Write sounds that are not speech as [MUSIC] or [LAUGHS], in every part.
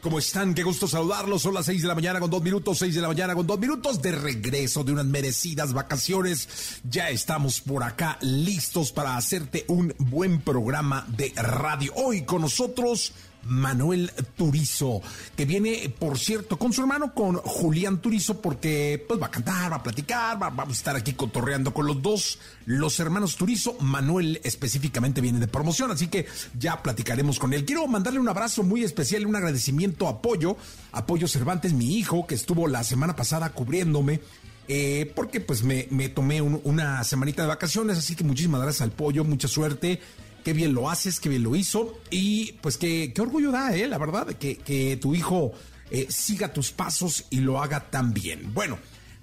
¿Cómo están? Qué gusto saludarlos. Son las seis de la mañana con dos minutos, seis de la mañana con dos minutos de regreso de unas merecidas vacaciones. Ya estamos por acá listos para hacerte un buen programa de radio. Hoy con nosotros Manuel Turizo, que viene, por cierto, con su hermano, con Julián Turizo, porque pues va a cantar, va a platicar, va, a estar aquí cotorreando con los dos, los hermanos Turizo. Manuel específicamente viene de promoción, así que ya platicaremos con él. Quiero mandarle un abrazo muy especial, un agradecimiento, apoyo, apoyo Cervantes, mi hijo, que estuvo la semana pasada cubriéndome. Eh, porque pues me, tomé una semanita de vacaciones, así que muchísimas gracias al pollo, mucha suerte qué bien lo haces, qué bien lo hizo y pues qué, qué orgullo da, ¿eh? La verdad, que, que tu hijo eh, siga tus pasos y lo haga tan bien. Bueno.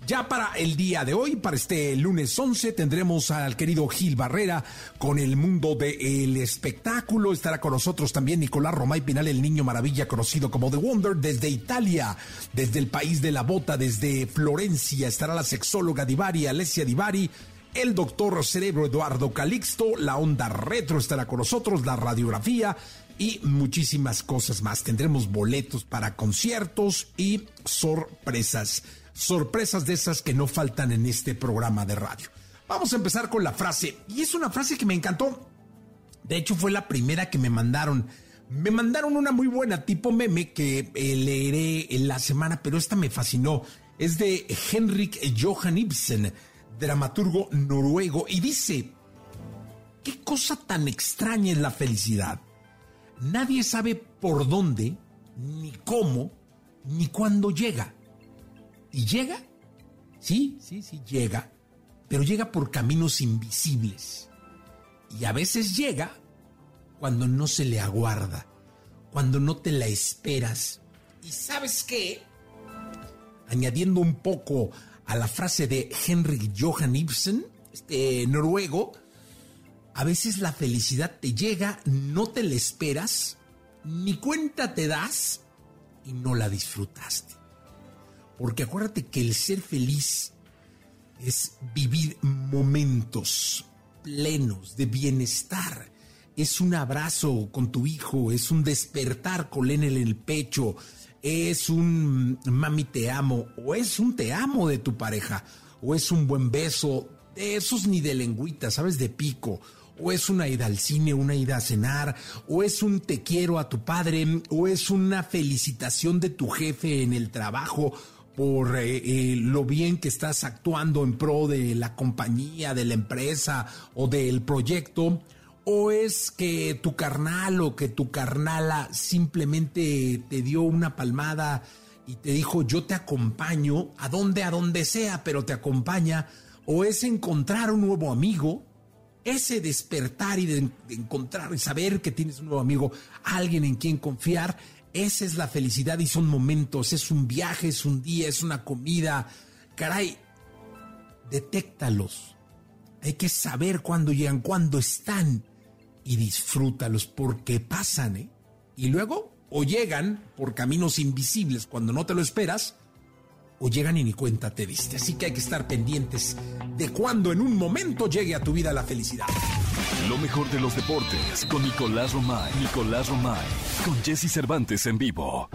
Ya para el día de hoy, para este lunes 11, tendremos al querido Gil Barrera con el mundo del espectáculo. Estará con nosotros también Nicolás Romay Pinal, el niño maravilla conocido como The Wonder, desde Italia, desde el país de la bota, desde Florencia. Estará la sexóloga Divari, Alessia Divari el doctor Cerebro Eduardo Calixto, la onda retro estará con nosotros, la radiografía y muchísimas cosas más. Tendremos boletos para conciertos y sorpresas. Sorpresas de esas que no faltan en este programa de radio. Vamos a empezar con la frase. Y es una frase que me encantó. De hecho, fue la primera que me mandaron. Me mandaron una muy buena tipo meme que eh, leeré en la semana, pero esta me fascinó. Es de Henrik Johan Ibsen dramaturgo noruego, y dice, ¿qué cosa tan extraña es la felicidad? Nadie sabe por dónde, ni cómo, ni cuándo llega. ¿Y llega? Sí, sí, sí, llega, pero llega por caminos invisibles. Y a veces llega cuando no se le aguarda, cuando no te la esperas. ¿Y sabes qué? Añadiendo un poco a la frase de Henrik Johan Ibsen, este noruego, a veces la felicidad te llega, no te la esperas, ni cuenta te das y no la disfrutaste. Porque acuérdate que el ser feliz es vivir momentos plenos de bienestar. Es un abrazo con tu hijo, es un despertar con él en el pecho, es un mami te amo o es un te amo de tu pareja o es un buen beso, de esos ni de lengüita, ¿sabes? De pico. O es una ida al cine, una ida a cenar, o es un te quiero a tu padre, o es una felicitación de tu jefe en el trabajo por eh, eh, lo bien que estás actuando en pro de la compañía, de la empresa o del proyecto, ¿O es que tu carnal o que tu carnala simplemente te dio una palmada y te dijo yo te acompaño a donde, a donde sea, pero te acompaña? ¿O es encontrar un nuevo amigo? Ese despertar y de, encontrar y saber que tienes un nuevo amigo, alguien en quien confiar, esa es la felicidad y son momentos, es un viaje, es un día, es una comida. Caray, detéctalos. Hay que saber cuándo llegan, cuándo están y disfrútalos porque pasan, ¿eh? Y luego o llegan por caminos invisibles cuando no te lo esperas, o llegan y ni cuenta te diste. Así que hay que estar pendientes de cuando en un momento llegue a tu vida la felicidad. Lo mejor de los deportes con Nicolás Romay. Nicolás Romay. Con Jesse Cervantes en vivo.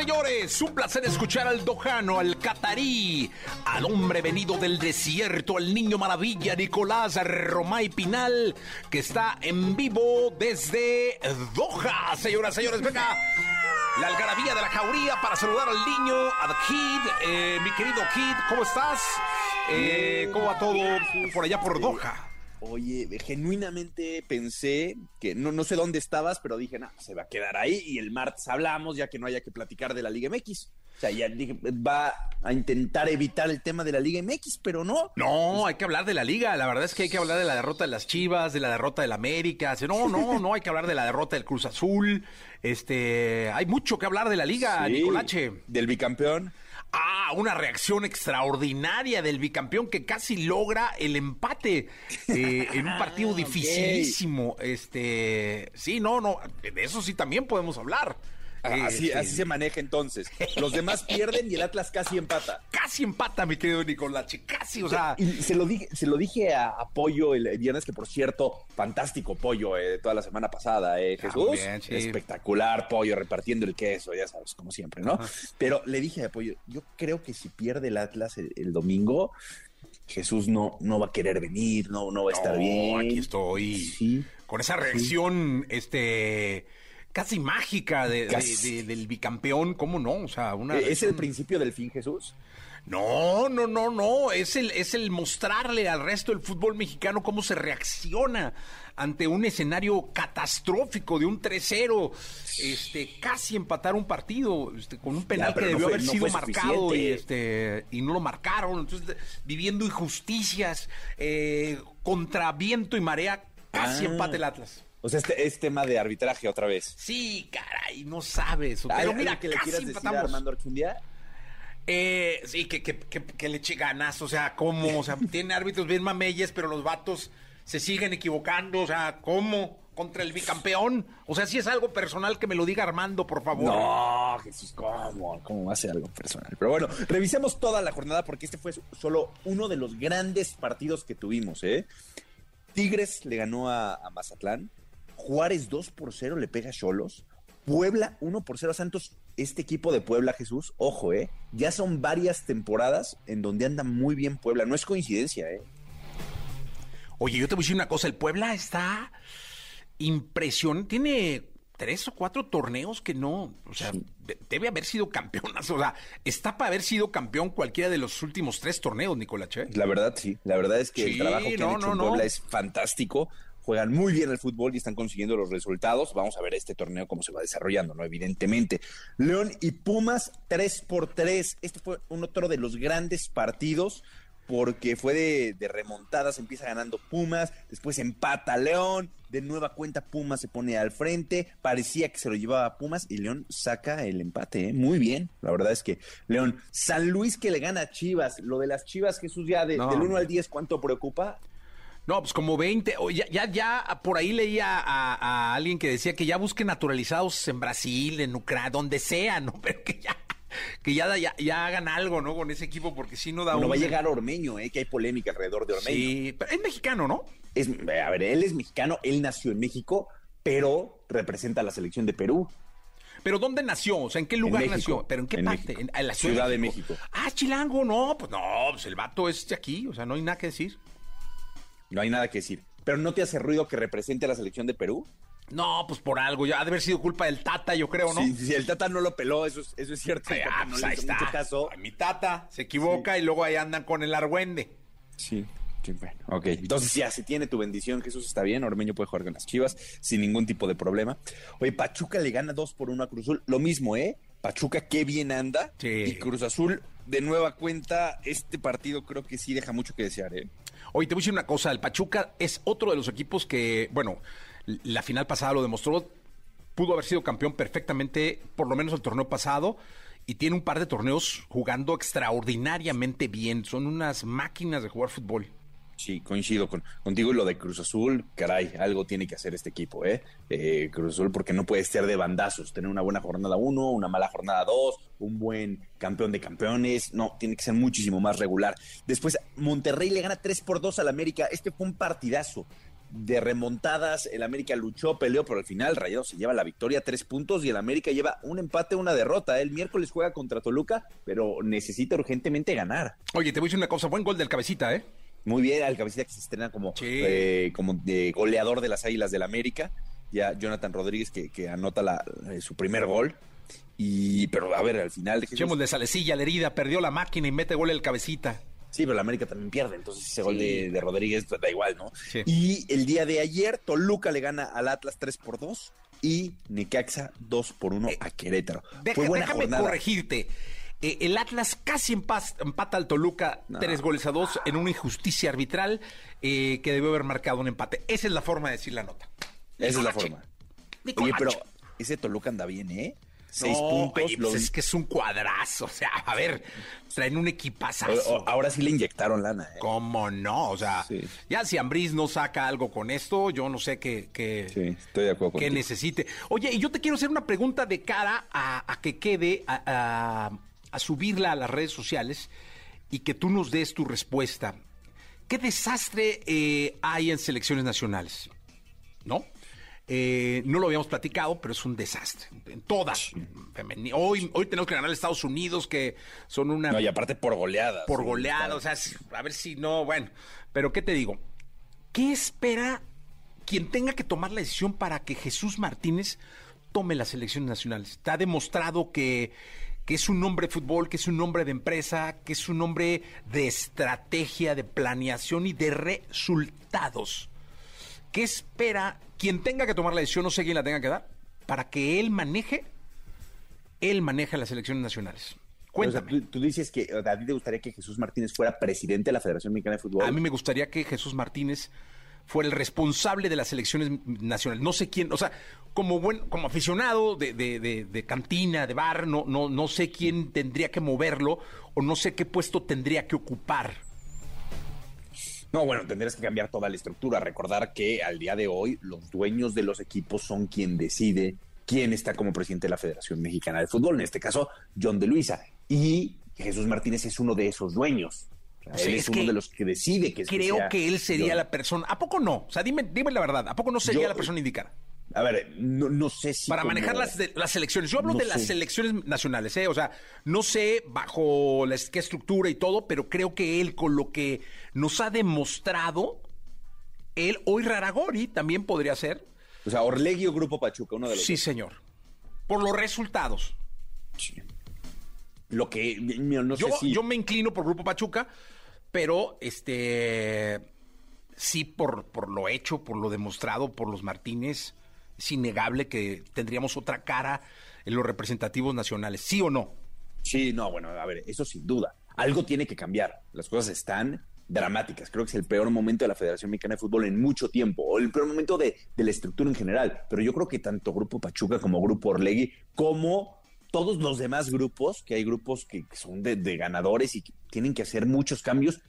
Señores, un placer escuchar al dojano, al catarí, al hombre venido del desierto, al niño maravilla Nicolás Romay Pinal, que está en vivo desde Doha. Señoras, señores, venga. La algarabía de la jauría para saludar al niño, a The Kid. Eh, mi querido Kid, ¿cómo estás? Eh, ¿Cómo va todo por allá por Doha? Oye, genuinamente pensé que no, no sé dónde estabas, pero dije, no, se va a quedar ahí y el martes hablamos ya que no haya que platicar de la Liga MX. O sea, ya dije, va a intentar evitar el tema de la Liga MX, pero no. No, hay que hablar de la Liga. La verdad es que hay que hablar de la derrota de las Chivas, de la derrota del América. No, no, no, hay que hablar de la derrota del Cruz Azul. Este, hay mucho que hablar de la Liga, Sí, Nicolache. Del bicampeón. Ah, una reacción extraordinaria del bicampeón que casi logra el empate eh, [LAUGHS] en un partido Ah, dificilísimo. Este, sí, no, no, de eso sí también podemos hablar. Ah, Así, así se maneja entonces. Los demás pierden y el Atlas casi empata. Casi empata, mi querido Nicolache, casi, o sea. Y se lo dije, se lo dije a, a Pollo el viernes, que por cierto, fantástico Pollo eh, toda la semana pasada, eh, Jesús. También, sí. Espectacular Pollo repartiendo el queso, ya sabes, como siempre, ¿no? Pero le dije a Pollo, yo creo que si pierde el Atlas el, el domingo, Jesús no, no va a querer venir, no, no va a estar No, bien. aquí estoy. Sí. Con esa reacción, este, casi mágica de- de- Casi. de- del bicampeón, ¿cómo no? O sea, una. ¿Es el principio del fin, Jesús? No, no, no, no. Es el, es el mostrarle al resto del fútbol mexicano cómo se reacciona ante un escenario catastrófico de un 3-0. Este, casi empatar un partido este, con un penal que no debió fue- haber no sido marcado y, este, y no lo marcaron. Entonces, viviendo injusticias eh, contra viento y marea, casi Ah. empate el Atlas. O sea, este es tema de arbitraje otra vez. Sí, caray, no sabes. Pero ¿Algo mira, que le quieras decir a. Armando Archundia? Eh, sí, que, que, que, que le eche ganas, o sea, ¿cómo? O sea, [LAUGHS] tiene árbitros bien mameyes, pero los vatos se siguen equivocando, o sea, ¿cómo? Contra el bicampeón. O sea, si es algo personal que me lo diga Armando, por favor. No, Jesús, ¿cómo? ¿Cómo hace algo personal? Pero bueno, revisemos toda la jornada porque este fue solo uno de los grandes partidos que tuvimos, ¿eh? Tigres le ganó a, a Mazatlán, Juárez 2 por 0 le pega a Cholos, Puebla 1 por 0 a Santos. Este equipo de Puebla, Jesús, ojo, ¿eh? Ya son varias temporadas en donde anda muy bien Puebla. No es coincidencia, ¿eh? Oye, yo te voy a decir una cosa, el Puebla está impresionante, tiene tres o cuatro torneos que no, o sea, de- debe haber sido campeonas, o sea, está para haber sido campeón cualquiera de los últimos tres torneos, Nicolache. La verdad, sí. La verdad es que Sí, el trabajo que no, han hecho no, en no. Puebla es fantástico. Juegan muy bien el fútbol y están consiguiendo los resultados. Vamos a ver este torneo cómo se va desarrollando, ¿no? Evidentemente. León y Pumas, 3 por 3. Este fue un otro de los grandes partidos porque fue de, de remontadas. Empieza ganando Pumas, después empata León. De nueva cuenta, Pumas se pone al frente. Parecía que se lo llevaba Pumas y León saca el empate. ¿eh? Muy bien. La verdad es que León, San Luis que le gana a Chivas. Lo de las Chivas, Jesús, ya de- No, del 1 al hombre. 10, ¿cuánto preocupa? No, pues como 20. o ya, ya, ya por ahí leía a, a alguien que decía que ya busquen naturalizados en Brasil, en Ucrania, donde sea, ¿no? [LAUGHS] Pero que ya, que ya, ya, ya hagan algo, ¿no? Con ese equipo, porque si no da un- va a llegar Ormeño, ¿eh? que hay polémica alrededor de Ormeño. Sí, pero es mexicano, ¿no? Es, a ver, él es mexicano, él nació en México, pero representa a la selección de Perú. Pero ¿dónde nació? O sea, ¿en qué lugar México, nació? ¿Pero en qué en parte? México. En, en la Ciudad de México. Ah, Chilango, no, pues no, pues el vato es de aquí, o sea, no hay nada que decir. No hay nada que decir. Pero ¿no te hace ruido que represente a la selección de Perú? No, pues por algo, ya ha de haber sido culpa del Tata, yo creo, ¿no? Si, si el Tata no lo peló, eso es, eso es cierto. Ah, Tata no pues le ahí está. mucho caso. Mi Tata se equivoca y luego ahí andan con el argüende. Sí. sí, bueno, ok. Entonces ya, si tiene tu bendición, Jesús está bien. Ormeño puede jugar con las chivas sin ningún tipo de problema. Oye, Pachuca le gana 2 por 1 a Cruz Azul. Lo mismo, ¿eh? Pachuca qué bien anda. Sí. Y Cruz Azul, de nueva cuenta, este partido creo que sí deja mucho que desear, ¿eh? Oye, te voy a decir una cosa, el Pachuca es otro de los equipos que, bueno, la final pasada lo demostró, pudo haber sido campeón perfectamente, por lo menos el torneo pasado, y tiene un par de torneos jugando extraordinariamente bien, son unas máquinas de jugar fútbol. Sí, coincido con, contigo y lo de Cruz Azul, caray, algo tiene que hacer este equipo, ¿eh? Eh, Cruz Azul, porque no puede ser de bandazos, tener una buena jornada 1, una mala jornada 2, un buen campeón de campeones, no, tiene que ser muchísimo más regular. Después, Monterrey le gana 3 por 2 al América, este fue un partidazo de remontadas, el América luchó, peleó, pero al final Rayado se lleva la victoria, tres puntos, y el América lleva un empate, una derrota. El miércoles juega contra Toluca, pero necesita urgentemente ganar. Oye, te voy a decir una cosa, buen gol del cabecita, ¿eh? Muy bien, al cabecita que se estrena como, Sí. eh, como de goleador de las Águilas del América. Ya Jonathan Rodríguez que, que anota la- eh, su primer gol. Y, pero a ver, al final. Echémosle salecilla la herida, perdió la máquina y mete gol el cabecita. Sí, pero la América también pierde, entonces ese gol de, de Rodríguez pues, da igual, ¿no? Sí. Y el día de ayer, Toluca le gana al Atlas 3 por 2 y Necaxa 2 por 1 a Querétaro. Deja- Fue buena déjame jornada. corregirte. Eh, el Atlas casi empata al Toluca No. tres goles a dos en una injusticia arbitral eh, que debió haber marcado un empate. Esa es la forma de decir la nota. Esa es la Nicolache. forma. Oye, pero ese Toluca anda bien, ¿eh? Seis No, puntos. oye, pues es que es un cuadrazo. O sea, a ver, traen un equipazazo. o- o- ahora sí le inyectaron lana, ¿eh? ¿Cómo no? O sea, Sí. ya si Ambriz no saca algo con esto, yo no sé qué, qué, Sí, estoy de acuerdo que contigo. necesite. Oye, y yo te quiero hacer una pregunta de cara a, a que quede, a, a- a subirla a las redes sociales y que tú nos des tu respuesta. ¿Qué desastre eh, hay en selecciones nacionales? ¿No? Eh, no lo habíamos platicado, pero es un desastre. En todas. Hoy, hoy tenemos que ganar a Estados Unidos, que son una No, y aparte por goleadas. por Sí, goleada, está- o sea, a ver si no, bueno, pero ¿qué te digo? ¿Qué espera quien tenga que tomar la decisión para que Jesús Martínez tome las elecciones nacionales? Está demostrado que, que es un hombre de fútbol, que es un hombre de empresa, que es un hombre de estrategia, de planeación y de resultados. ¿Qué espera quien tenga que tomar la decisión, no sé quién la tenga que dar, para que él maneje, él maneja las elecciones nacionales? O sea, Cuéntame. tú, tú dices que a ti te gustaría que Jesús Martínez fuera presidente de la Federación Mexicana de Fútbol. A mí me gustaría que Jesús Martínez fuera el responsable de las elecciones nacionales. No sé quién, o sea, como buen, como aficionado de, de- de- de cantina, de bar, no, no, no sé quién tendría que moverlo o no sé qué puesto tendría que ocupar. No, bueno, tendrías que cambiar toda la estructura. Recordar que al día de hoy los dueños de los equipos son quien decide quién está como presidente de la Federación Mexicana de Fútbol, en este caso John de Luisa. Y Jesús Martínez es uno de esos dueños. O sea, Sí, él es es, uno de los que decide que Creo sea que él sería John. la persona. ¿A poco no? O sea, dime, dime la verdad. ¿A poco no sería Yo- la persona indicada? A ver, no, no sé si. para como- manejar las, de- las elecciones. Yo hablo No de las elecciones nacionales, ¿eh? O sea, no sé bajo la, qué estructura y todo, pero creo que él, con lo que nos ha demostrado, él, hoy Raragori también podría ser. O sea, Orlegui o Grupo Pachuca, uno de los Sí, dos. señor. Por los resultados. Sí. Lo que. Yo, si. yo me inclino por Grupo Pachuca, pero este sí por, por lo hecho, por lo demostrado por los Martínez, es innegable que tendríamos otra cara en los representativos nacionales, ¿sí o no? Sí, no, bueno, a ver, eso sin duda. Algo tiene que cambiar. Las cosas están dramáticas. Creo que es el peor momento de la Federación Mexicana de Fútbol en mucho tiempo, o el peor momento de, de la estructura en general. Pero yo creo que tanto Grupo Pachuca como Grupo Orlegui, como todos los demás grupos, que hay grupos que, son de, de ganadores y que tienen que hacer muchos cambios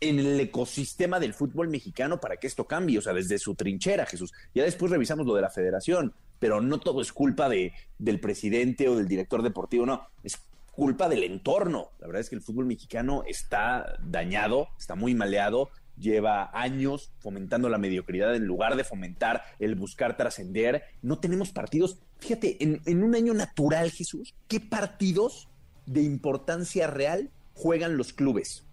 en el ecosistema del fútbol mexicano para que esto cambie, o sea, desde su trinchera, Jesús. Ya después revisamos lo de la federación, pero no todo es culpa de, del presidente o del director deportivo, no, es culpa del entorno. La verdad es que el fútbol mexicano está dañado, está muy maleado, lleva años fomentando la mediocridad en lugar de fomentar el buscar trascender. No tenemos partidos. Fíjate, en, en un año natural, Jesús, ¿qué partidos de importancia real juegan los clubes?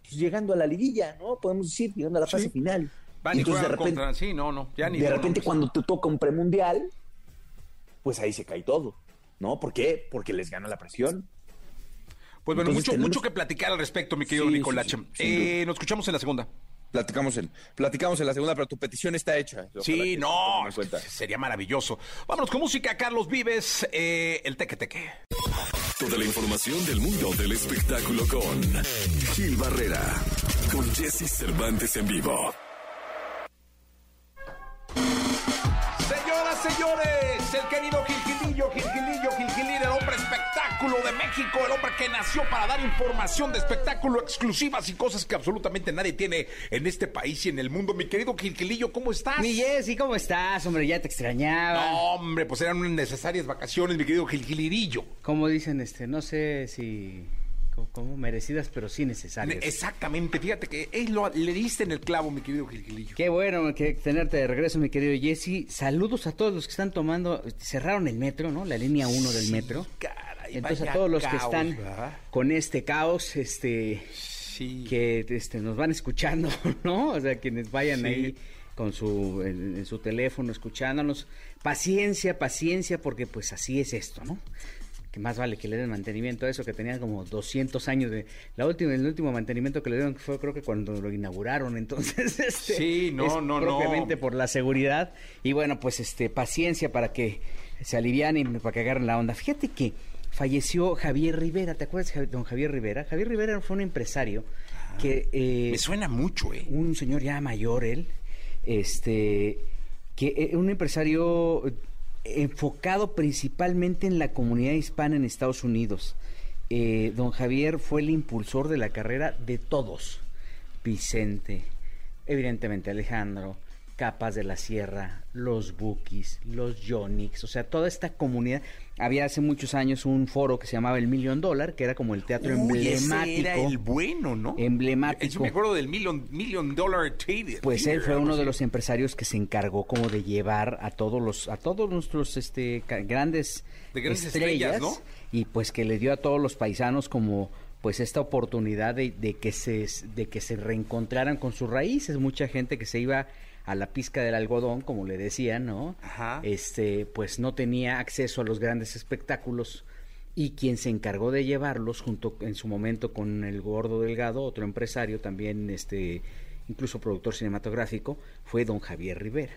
Pues llegando a la liguilla, ¿no? Podemos decir, llegando a la fase Sí. final. Van y Entonces, de repente, contra- sí, no, no, ya ni de repente no, cuando te toca un premundial, pues ahí se cae todo, ¿no? ¿Por qué? Porque les gana la presión. Pues bueno, Entonces mucho, tenemos- mucho que platicar al respecto, mi querido Sí, Nicolache. sí, Eh, nos escuchamos en la segunda. Platicamos en, platicamos en la segunda, pero tu petición está hecha. Ojalá Sí, no, sería maravilloso. Vámonos con música, Carlos Vives, eh, el teque teque. Toda la información del mundo del espectáculo con Gil Barrera, con Jesse Cervantes en vivo. Señoras, señores, el querido Gilgilillo, Gilgilillo, Gilgilillo, espectáculo de México, el hombre que nació para dar información de espectáculo exclusivas y cosas que absolutamente nadie tiene en este país y en el mundo. Mi querido Gilgilillo, ¿cómo estás? Mi Jessy, ¿cómo estás? Hombre, ya te extrañaba. No, hombre, pues eran unas necesarias vacaciones, mi querido Gilgilirillo. Como dicen, este, no sé si co- como merecidas, pero sí necesarias. Exactamente, fíjate que eh, lo- le diste en el clavo, mi querido Gilgilillo. Qué bueno que tenerte de regreso, mi querido Jesse. Saludos a todos los que están tomando, cerraron el metro, ¿no? La línea 1 del metro. Entonces a todos los que están ¿verdad? con este caos, este, Sí. que este, nos van escuchando, [LAUGHS] ¿no? O sea, quienes vayan Sí. ahí con su, en, en su teléfono escuchándonos. Paciencia, paciencia, porque pues así es esto, ¿no? que más vale que le den mantenimiento a eso, que tenían como 200 años de... La última, el último mantenimiento que le dieron fue creo que cuando lo inauguraron, [LAUGHS] entonces... Este, Sí, no, es no, no. propiamente por la seguridad. Y bueno, pues este paciencia para que se alivian y para que agarren la onda. Fíjate que falleció Javier Rivera, ¿te acuerdas de don Javier Rivera? Javier Rivera fue un empresario que... eh, Me suena mucho, ¿eh? un señor ya mayor él, este, que eh, un empresario eh, enfocado principalmente en la comunidad hispana en Estados Unidos. Eh, don Javier fue el impulsor de la carrera de todos. Vicente, evidentemente Alejandro, Capas de la Sierra, los Bookies, los Yonix, o sea, toda esta comunidad. Había hace muchos años un foro que se llamaba el Million Dollar, que era como el teatro Uy, ese emblemático. era el bueno, ¿no? Emblemático. Yo me acuerdo del Million, million Dollar Theater. Pues él fue uno de los empresarios que se encargó como de llevar a todos los a todos nuestros este grandes, De grandes estrellas, ¿no? y pues que le dio a todos los paisanos como pues esta oportunidad de, de que se de que se reencontraran con sus raíces, mucha gente que se iba a la pizca del algodón, como le decían, ¿no? Ajá. Este, pues no tenía acceso a los grandes espectáculos y quien se encargó de llevarlos junto en su momento con el Gordo Delgado, otro empresario también este incluso productor cinematográfico, fue don Javier Rivera.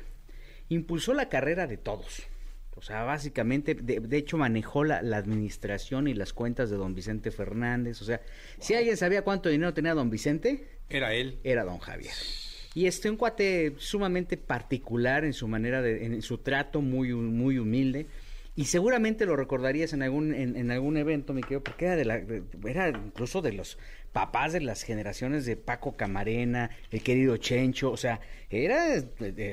Impulsó la carrera de todos. O sea, básicamente, de, de hecho manejó la, la administración y las cuentas de don Vicente Fernández. O sea, si alguien sabía cuánto dinero tenía don Vicente, Era él. era don Javier. Y este un cuate sumamente particular en su manera de, en su trato muy, muy humilde. Y seguramente lo recordarías en algún, en, en algún evento, mi querido, porque era de la, era incluso de los papás de las generaciones de Paco Camarena, el querido Chencho, o sea, era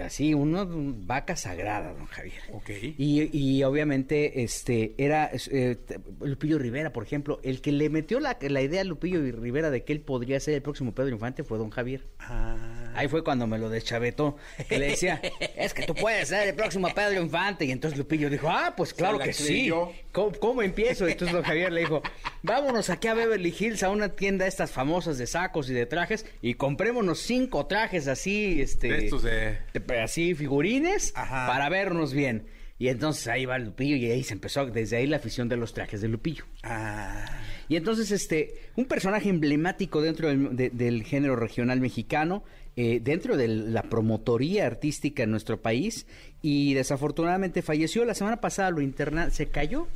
así, una vaca sagrada, don Javier. Ok. Y, y obviamente este era eh, Lupillo Rivera, por ejemplo, el que le metió la, la idea a Lupillo Rivera de que él podría ser el próximo Pedro Infante fue don Javier. Ah. Ahí fue cuando me lo deschavetó, que le decía, [LAUGHS] es que tú puedes ser el próximo Pedro Infante. Y entonces Lupillo dijo, ah, pues claro la que sí. ¿Cómo, cómo empiezo? Y entonces don Javier le dijo, vámonos aquí a Beverly Hills, a una tienda estas famosas de sacos y de trajes, y comprémonos cinco trajes así, este... De estos de- de- así figurines, Ajá. para vernos bien. Y entonces ahí va Lupillo y ahí se empezó, desde ahí la afición de los trajes de Lupillo. Ah. Y entonces, este, un personaje emblemático dentro del, de- del género regional mexicano, eh, dentro de la promotoría artística en nuestro país, y desafortunadamente falleció. La semana pasada lo interna, se cayó,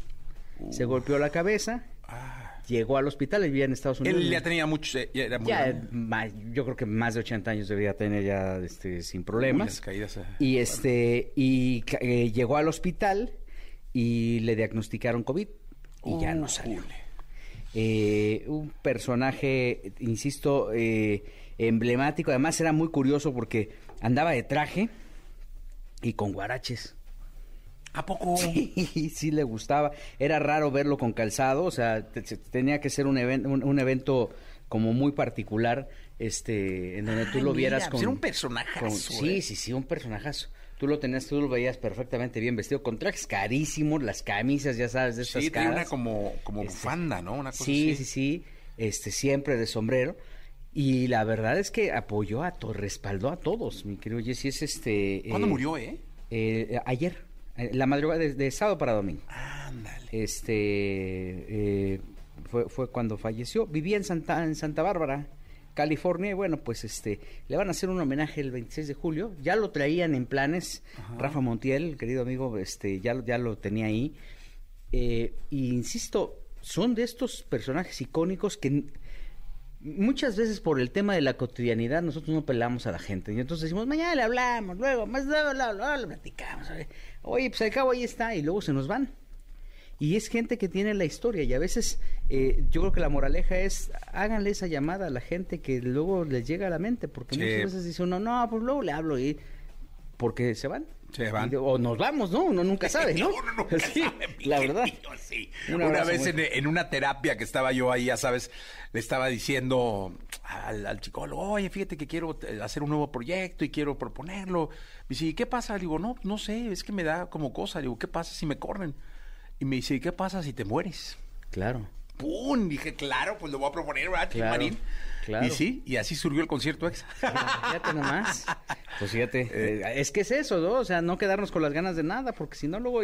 se golpeó la cabeza, llegó al hospital, él vivía en Estados Unidos. Ah. Él ya tenía muchos. eh, Ya era muy Ya, grande. ma- yo creo que más de 80 años debería tener ya este, sin problemas. caídas, eh. Y este y eh, llegó al hospital y le diagnosticaron COVID y ya no salió. Eh, un personaje, insisto, emblemático. Además era muy curioso porque andaba de traje y con guaraches. ¿A poco? [LAUGHS] Sí, sí le gustaba. Era raro verlo con calzado, o sea, te- te- tenía que ser un, even- un, un evento como muy particular, este, en donde tú Ay, lo vieras mira, con... pues era un personajazo, con- sí, eh. sí, sí, un personajazo. Tú lo tenías, tú lo veías perfectamente bien vestido, con trajes carísimos, las camisas, ya sabes, de estas Sí, caras. una como, como Este, bufanda, ¿no? Una cosa Sí, así. sí, sí, este, siempre de sombrero. Y la verdad es que apoyó a todos, respaldó a todos, mi querido Jesse. Es este... ¿Cuándo eh, murió, eh? eh, ayer, la madrugada de, de sábado para domingo. Ándale. Este eh, fue, fue cuando falleció. Vivía en Santa, en Santa Bárbara, California, y bueno, pues este, le van a hacer un homenaje el 26 de julio. Ya lo traían en planes. Rafa Montiel, el querido amigo, este, ya, lo- ya lo tenía ahí. Eh, y insisto, son de estos personajes icónicos que muchas veces por el tema de la cotidianidad nosotros no pelamos a la gente. Y entonces decimos, mañana le hablamos, luego, más luego, luego, luego le platicamos. Oye, pues al cabo ahí está, y luego se nos van. Y es gente que tiene la historia y a veces eh, yo creo que la moraleja es háganle esa llamada a la gente que luego les llega a la mente, porque Sí. muchas veces dice uno, no, pues luego le hablo y porque se van. Se van. Y o nos vamos, ¿no? Uno nunca sabe, ¿no? [LAUGHS] Uno nunca [LAUGHS] Sí, sabe, la verdad. sí. Una vez en, en una terapia que estaba yo ahí, ya sabes, le estaba diciendo al, al psicólogo, oye, fíjate que quiero eh, hacer un nuevo proyecto y quiero proponerlo. Me dice, ¿y qué pasa? Le digo, no, no sé, es que me da como cosa. Le digo, ¿qué pasa si me corren? Y me dice, ¿y qué pasa si te mueres? Claro. ¡Pum! Dije, claro, pues lo voy a proponer, ¿verdad, Claro, Marín? claro. Y sí, y así surgió el concierto ex. Fíjate nomás. [LAUGHS] Pues fíjate, eh, es que es eso, ¿no? O sea, no quedarnos con las ganas de nada, porque si no luego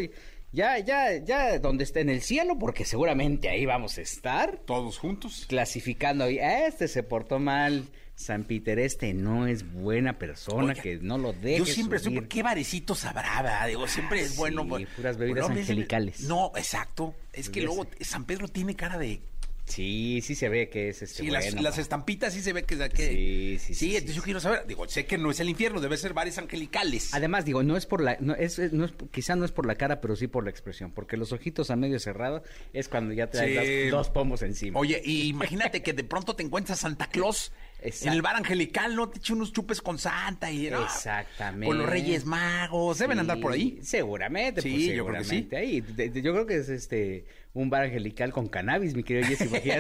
ya, ya, ya donde esté en el cielo, porque seguramente ahí vamos a estar Todos juntos. clasificando ahí. Este se portó mal, San Peter, este no es buena persona, Oiga, que no lo deje Yo siempre subir. supe qué barecitos habrá, ¿verdad? Digo, siempre es bueno. puras bebidas angelicales. No, exacto. Es que luego San Pedro tiene cara de Sí, sí se ve que es este Sí, las, bueno. las estampitas sí se ve que... que Sí, sí, sí, entonces yo quiero saber, digo, sé que no es el infierno, debe ser bares angelicales. Además, digo, no es por la, no es, no es- quizá no es por la cara, pero sí por la expresión, porque los ojitos a medio cerrado es cuando ya traes Sí. las- dos pomos encima. Oye, y imagínate que de pronto te encuentras Santa Claus Exacto. en el bar angelical, ¿no? Te echa unos chupes con Santa y... ¿no? Exactamente. Con los Reyes Magos, deben Sí, andar por ahí. Seguramente, Sí, pues, yo creo que sí. ahí. De- de- yo creo que es este un bar angelical con cannabis, mi querido Jesse, porque ya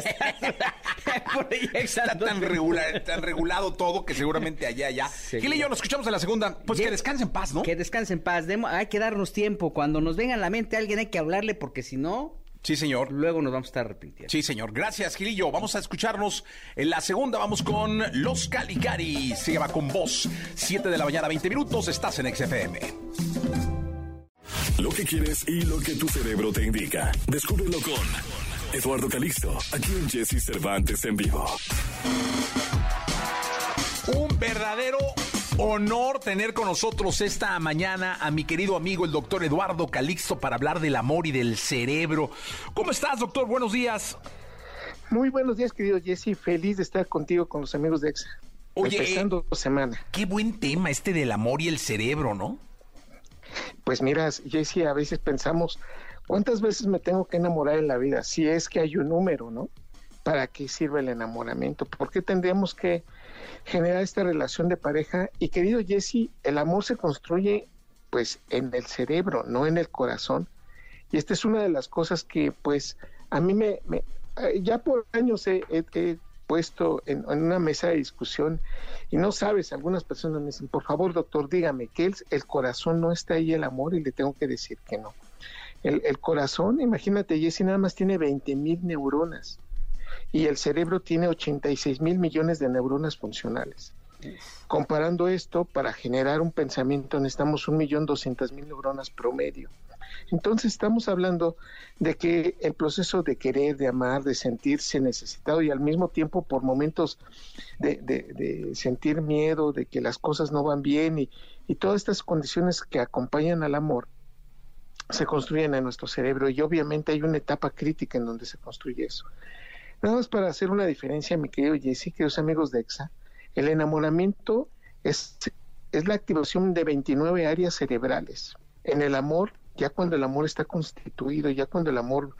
está [LAUGHS] tan, regular, tan regulado todo que seguramente allá, allá. Seguro. Gil y yo nos escuchamos en la segunda. Pues que descanse en paz, ¿no? Que descanse en paz. Demo- hay que darnos tiempo. Cuando nos venga a la mente alguien hay que hablarle, porque si no, Sí, señor. luego nos vamos a estar arrepintiendo. Sí, señor. Gracias, Gilillo. Vamos a escucharnos en la segunda. Vamos con Los Caligaris. Se llama con voz. 7 de la mañana, 20 minutos. Estás en XFM. Lo que quieres y lo que tu cerebro te indica. Descúbrelo con Eduardo Calixto, aquí en Jesse Cervantes en vivo. Un verdadero honor tener con nosotros esta mañana a mi querido amigo el doctor Eduardo Calixto para hablar del amor y del cerebro. ¿Cómo estás, doctor? Buenos días. Muy buenos días, querido Jesse. Feliz de estar contigo con los amigos de EXA. Oye, Empezando semana. Qué buen tema este del amor y el cerebro, ¿no? Pues mira, Jesse, a veces pensamos, ¿cuántas veces me tengo que enamorar en la vida? Si es que hay un número, ¿no? ¿Para qué sirve el enamoramiento? ¿Por qué tendríamos que generar esta relación de pareja? Y querido Jesse, el amor se construye pues en el cerebro, no en el corazón. Y esta es una de las cosas que pues a mí me, eh, ya por años he puesto en, una mesa de discusión y no sabes, algunas personas me dicen, por favor doctor, dígame que el, el corazón no está ahí el amor y le tengo que decir que no. El, el corazón, imagínate, Jesse nada más tiene 20 mil neuronas y el cerebro tiene 86 mil millones de neuronas funcionales. Comparando esto, para generar un pensamiento necesitamos un millón doscientas mil neuronas promedio. Entonces estamos hablando de que el proceso de querer, de amar, de sentirse necesitado y al mismo tiempo por momentos de, sentir miedo, de que las cosas no van bien y, y todas estas condiciones que acompañan al amor se construyen en nuestro cerebro y obviamente hay una etapa crítica en donde se construye eso. Nada más para hacer una diferencia, mi querido Jesse, queridos amigos de EXA, el enamoramiento es, es la activación de 29 áreas cerebrales. En el amor, ya cuando el amor está constituido, ya cuando el amor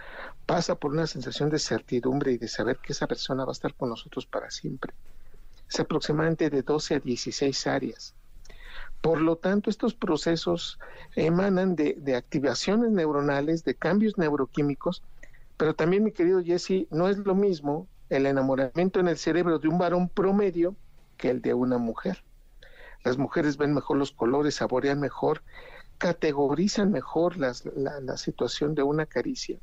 pasa por una sensación de certidumbre y de saber que esa persona va a estar con nosotros para siempre, es aproximadamente de 12 a 16 áreas. Por lo tanto, estos procesos emanan de, de activaciones neuronales, de cambios neuroquímicos, pero también, mi querido Jesse, no es lo mismo el enamoramiento en el cerebro de un varón promedio que el de una mujer. Las mujeres ven mejor los colores, saborean mejor, categorizan mejor la, la situación de una caricia.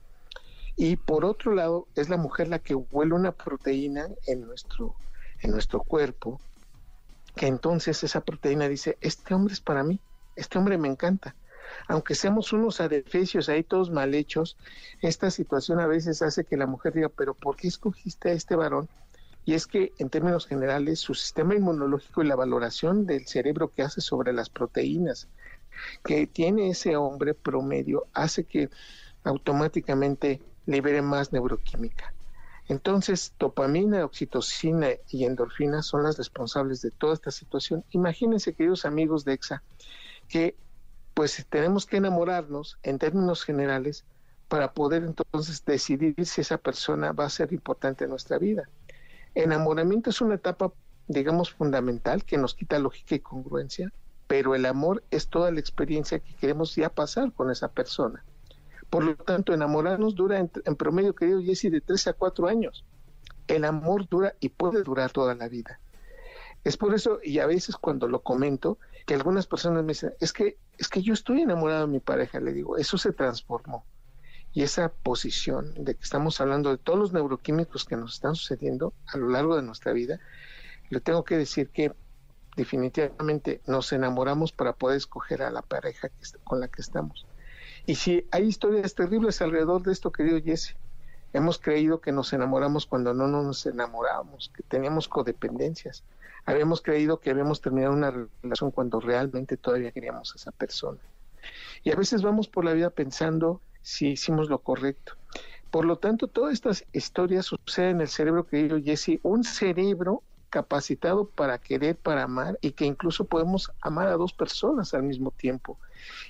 Y por otro lado, es la mujer la que huele una proteína en nuestro, en nuestro cuerpo, que entonces esa proteína dice, este hombre es para mí, este hombre me encanta. Aunque seamos unos adefesios ahí todos mal hechos, esta situación a veces hace que la mujer diga, pero ¿por qué escogiste a este varón? Y es que en términos generales su sistema inmunológico y la valoración del cerebro que hace sobre las proteínas que tiene ese hombre promedio hace que automáticamente libere más neuroquímica. Entonces, dopamina, oxitocina y endorfina son las responsables de toda esta situación. Imagínense, queridos amigos de EXA, que pues tenemos que enamorarnos en términos generales para poder entonces decidir si esa persona va a ser importante en nuestra vida. Enamoramiento es una etapa, digamos, fundamental que nos quita lógica y congruencia, pero el amor es toda la experiencia que queremos ya pasar con esa persona. Por lo tanto, enamorarnos dura en, promedio, querido Jesse, de 3 a 4 años. El amor dura y puede durar toda la vida. Es por eso, y a veces cuando lo comento, que algunas personas me dicen, es que, es que yo estoy enamorado de mi pareja, le digo, eso se transformó. y esa posición de que estamos hablando de todos los neuroquímicos que nos están sucediendo a lo largo de nuestra vida, le tengo que decir que definitivamente nos enamoramos para poder escoger a la pareja con la que estamos. Y si hay historias terribles alrededor de esto, querido Jesse, hemos creído que nos enamoramos cuando no nos enamoramos, que teníamos codependencias. Habíamos creído que habíamos terminado una relación cuando realmente todavía queríamos a esa persona. Y a veces vamos por la vida pensando si hicimos lo correcto. Por lo tanto, todas estas historias suceden en el cerebro, querido Jesse, un cerebro capacitado para querer, para amar y que incluso podemos amar a dos personas al mismo tiempo.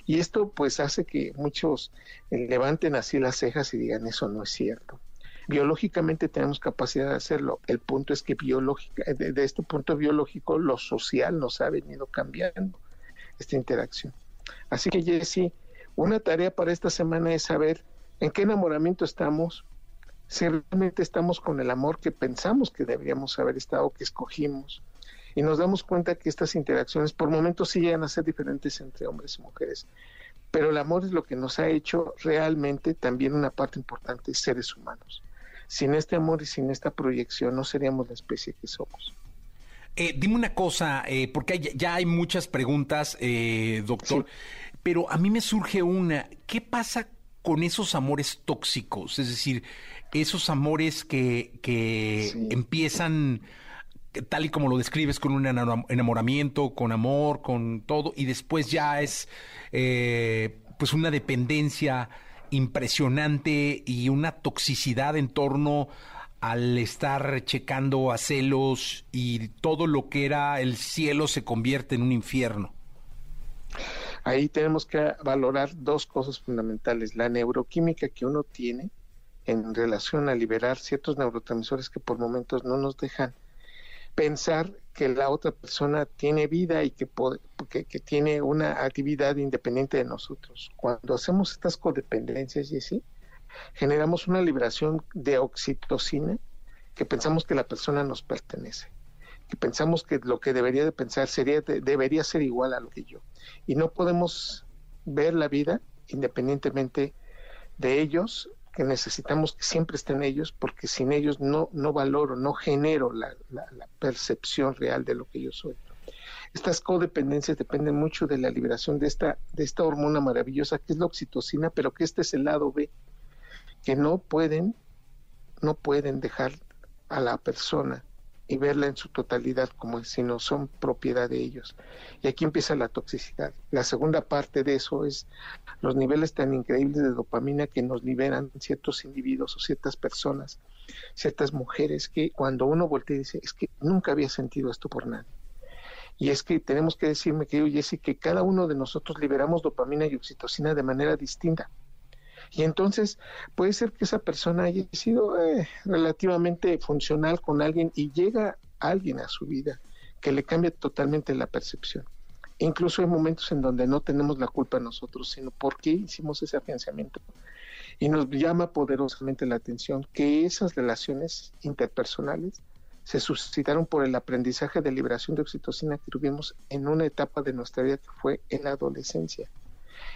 Y esto pues hace que muchos eh, levanten así las cejas y digan eso no es cierto. Biológicamente tenemos capacidad de hacerlo. El punto es que biológica, de, de este punto biológico, lo social nos ha venido cambiando esta interacción. Así que Jesse, una tarea para esta semana es saber en qué enamoramiento estamos, si realmente estamos con el amor que pensamos que deberíamos haber estado, que escogimos. Y nos damos cuenta que estas interacciones por momentos sí llegan a ser diferentes entre hombres y mujeres. Pero el amor es lo que nos ha hecho realmente también una parte importante, seres humanos. Sin este amor y sin esta proyección no seríamos la especie que somos. Eh, dime una cosa, eh, porque ya hay muchas preguntas, eh, doctor, pero a mí me surge una, ¿qué pasa con esos amores tóxicos? Es decir, esos amores que, que empiezan tal y como lo describes, con un enamoramiento, con amor, con todo, y después ya es pues una dependencia impresionante y una toxicidad en torno al estar checando a celos y todo lo que era el cielo se convierte en un infierno? Ahí tenemos que valorar dos cosas fundamentales. La neuroquímica que uno tiene en relación a liberar ciertos neurotransmisores que por momentos no nos dejan pensar que la otra persona tiene vida y que, tiene una actividad independiente de nosotros. Cuando hacemos estas codependencias, Jessy, generamos una liberación de oxitocina que pensamos que la persona nos pertenece, que pensamos que lo que debería de pensar sería debería ser igual a lo que yo. Y no podemos ver la vida independientemente de ellos que necesitamos que siempre estén ellos porque sin ellos no no valoro no genero la, percepción real de lo que yo soy. Estas codependencias dependen mucho de la liberación de esta de esta hormona maravillosa que es la oxitocina pero que este es el lado B que no pueden, no pueden dejar a la persona y verla en su totalidad como si no son propiedad de ellos. Y aquí empieza la toxicidad. La segunda parte de eso es los niveles tan increíbles de dopamina que nos liberan ciertos individuos o ciertas personas, ciertas mujeres que cuando uno voltea y dice, es que nunca había sentido esto por nadie. Y es que tenemos que decirme, querido Jesse, que cada uno de nosotros liberamos dopamina y oxitocina de manera distinta. Y entonces puede ser que esa persona haya sido eh, relativamente funcional con alguien y llega alguien a su vida que le cambia totalmente la percepción. Incluso hay momentos en donde no tenemos la culpa nosotros, sino por qué hicimos ese afianzamiento. Y nos llama poderosamente la atención que esas relaciones interpersonales se suscitaron por el aprendizaje de liberación de oxitocina que tuvimos en una etapa de nuestra vida que fue en la adolescencia.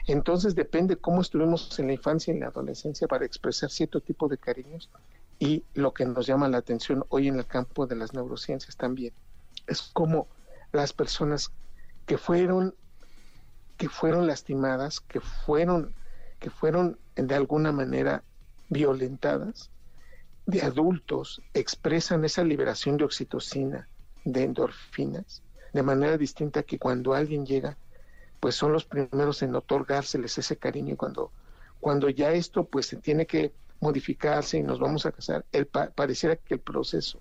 Entonces depende cómo estuvimos en la infancia y en la adolescencia para expresar cierto tipo de cariños y lo que nos llama la atención hoy en el campo de las neurociencias también. Es como las personas que fueron que fueron lastimadas, que fueron que fueron de alguna manera violentadas de adultos expresan esa liberación de oxitocina, de endorfinas, de manera distinta que cuando alguien llega pues son los primeros en otorgárseles ese cariño cuando, cuando ya esto pues se tiene que modificarse y nos vamos a casar, el pareciera que el proceso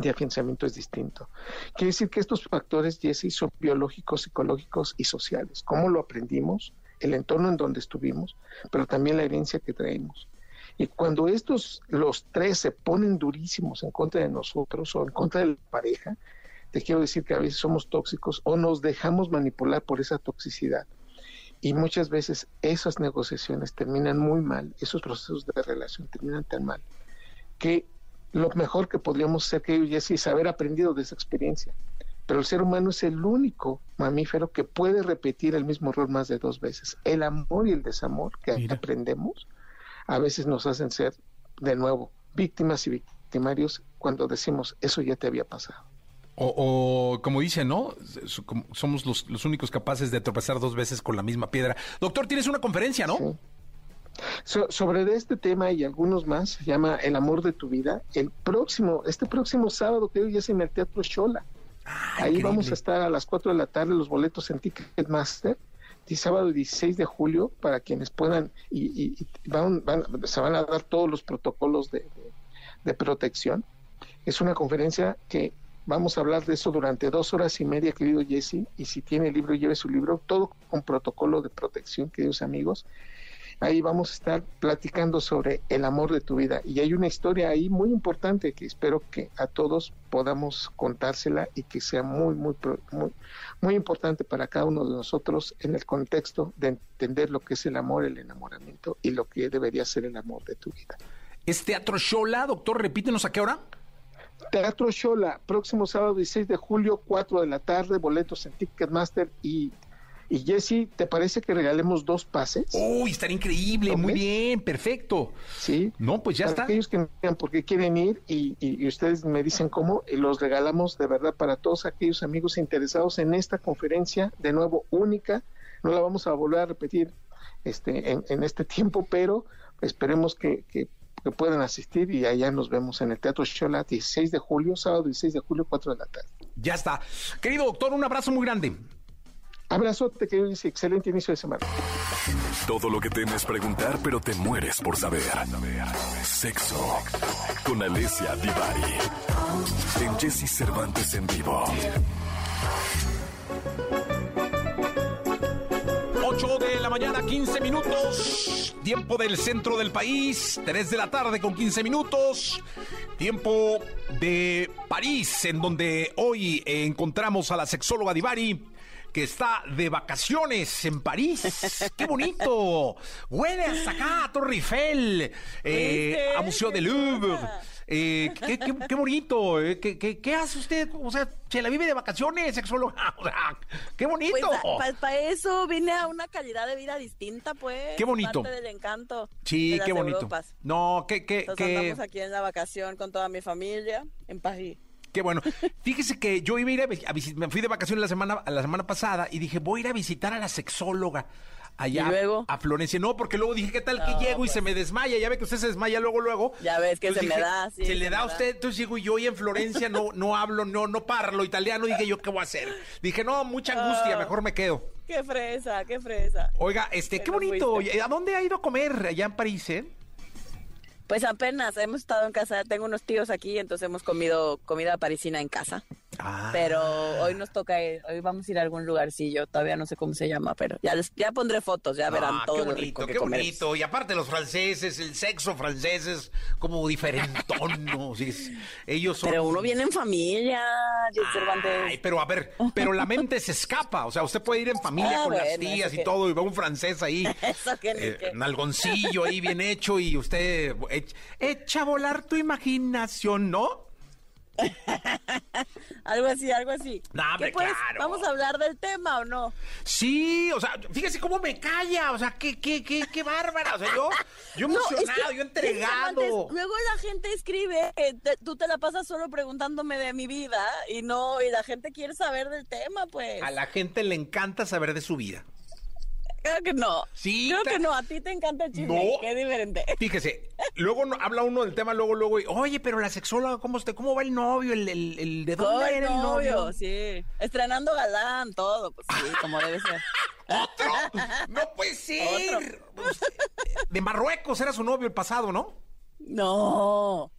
de afianzamiento es distinto. Quiere decir que estos factores, Jesse, son biológicos, psicológicos y sociales. ¿Cómo lo aprendimos? El entorno en donde estuvimos, pero también la herencia que traemos. Y cuando estos, los tres, se ponen durísimos en contra de nosotros o en contra de la pareja, te quiero decir que a veces somos tóxicos o nos dejamos manipular por esa toxicidad. Y muchas veces esas negociaciones terminan muy mal, esos procesos de relación terminan tan mal, que lo mejor que podríamos hacer, que es haber aprendido de esa experiencia. Pero el ser humano es el único mamífero que puede repetir el mismo error más de dos veces. El amor y el desamor que aprendemos a veces nos hacen ser de nuevo víctimas y victimarios cuando decimos eso ya te había pasado. O, como dicen, ¿no? Somos los, los, únicos capaces de tropezar dos veces con la misma piedra. Doctor, tienes una conferencia, ¿no? sobre este tema y algunos más, se llama El amor de tu vida. El próximo, este próximo sábado, creo ya es en el Teatro Shola. Ah, Ahí vamos a estar a las 4 de la tarde, los boletos en Ticketmaster. Y sábado 16 de julio, para quienes puedan, y, van, se van a dar todos los protocolos de, de protección. Es una conferencia que vamos a hablar de eso durante dos horas y media, querido Jesse, y si tiene el libro, lleve su libro, todo con protocolo de protección, queridos amigos. Ahí vamos a estar platicando sobre el amor de tu vida. Y hay una historia ahí muy importante que espero que a todos podamos contársela y que sea muy, muy, muy, muy importante para cada uno de nosotros en el contexto de entender lo que es el amor, el enamoramiento y lo que debería ser el amor de tu vida. ¿Es Teatro Shola, doctor? Repítenos a qué hora. Teatro Shola, próximo sábado 16 de julio, 4 de la tarde, boletos en Ticketmaster y y Jesse, ¿te parece que regalemos dos pases? Uy, estaría increíble, muy bien, perfecto. Sí. No, pues ya para está. Aquellos que por porque quieren ir y, y, ustedes me dicen cómo, y los regalamos de verdad para todos aquellos amigos interesados en esta conferencia, de nuevo única. No la vamos a volver a repetir este, en, este tiempo, pero esperemos que, que, puedan asistir y allá nos vemos en el Teatro Shola 16 de julio, sábado 16 de julio, 4 de la tarde. Ya está. Querido doctor, un abrazo muy grande. Abrazote, que dice excelente inicio de semana. Todo lo que temes preguntar, pero te mueres por saber. Sexo con Alessia Divari. En Jesse Cervantes en vivo. 8 de la mañana, 15 minutos. Tiempo del centro del país. 3 de la tarde con 15 minutos. Tiempo de París, en donde hoy encontramos a la sexóloga Divari que está de vacaciones en París. [LAUGHS] ¡Qué bonito! Huele hasta acá a Torre Eiffel, eh, a Museo del Louvre. Eh, qué, bonito. Eh, ¿Qué, hace usted? O sea, se la vive de vacaciones, sexóloga. [LAUGHS] O sea, qué bonito. Pues para eso vine a una calidad de vida distinta, pues. Qué bonito. Parte del encanto. Sí, qué bonito. No, qué, qué, Entonces andamos aquí en la vacación con toda mi familia en París. Qué bueno. Fíjese que yo iba a ir a, visitar, me fui de vacaciones la semana, la semana pasada y dije, voy a ir a visitar a la sexóloga allá a Florencia. No, porque luego dije, ¿qué tal que llego y se me desmaya? Ya ve que usted se desmaya luego, luego. Ya ves que se me da, Se le da a usted, entonces digo, yo y en Florencia no, no hablo, no, no parlo italiano. Dije, ¿yo qué voy a hacer? Dije, no, mucha angustia, ah. mejor me quedo. Qué fresa, qué fresa. Oiga, este, qué bonito. ¿A dónde ha ido a comer allá en París, eh? Pues apenas hemos estado en casa, tengo unos tíos aquí, entonces hemos comido comida parisina en casa. Ah. Pero hoy nos toca hoy vamos a ir a algún lugarcillo, todavía no sé cómo se llama, pero ya ya pondré fotos, ya verán ah, todo. Qué bonito, qué bonito. Y aparte los franceses, el sexo francés es como diferentón, ¿no? [LAUGHS] ellos son... Pero uno viene en familia, Ay, pero a ver, pero la mente se escapa, o sea, usted puede ir en familia ah, con las tías y todo, y ve un francés ahí, [LAUGHS] eso que, eh, nalgoncillo ahí bien hecho, y usted echa a volar tu imaginación, ¿no? [LAUGHS] algo así, algo así. pues? ¿Vamos a hablar del tema o no? Sí, o sea, fíjese cómo me calla, o sea, qué, qué, qué, qué bárbara, o sea, yo, yo emocionado, yo entregado. luego la gente escribe que tú te la pasas solo preguntándome de mi vida y no, y la gente quiere saber del tema, pues. A la gente le encanta saber de su vida. Creo que no. Sí. Creo que no. A ti te encanta el chisme. Qué diferente. [LAUGHS] Fíjese, luego habla uno del tema, luego, luego, y, oye, pero la sexóloga, ¿cómo, usted, cómo va el novio? ¿El, el, de dónde era el novio? Sí. Estrenando galán, todo. Pues sí, como debe ser. [LAUGHS] ¿Otro? No puede ser. De Marruecos era su novio el pasado, ¿no? No.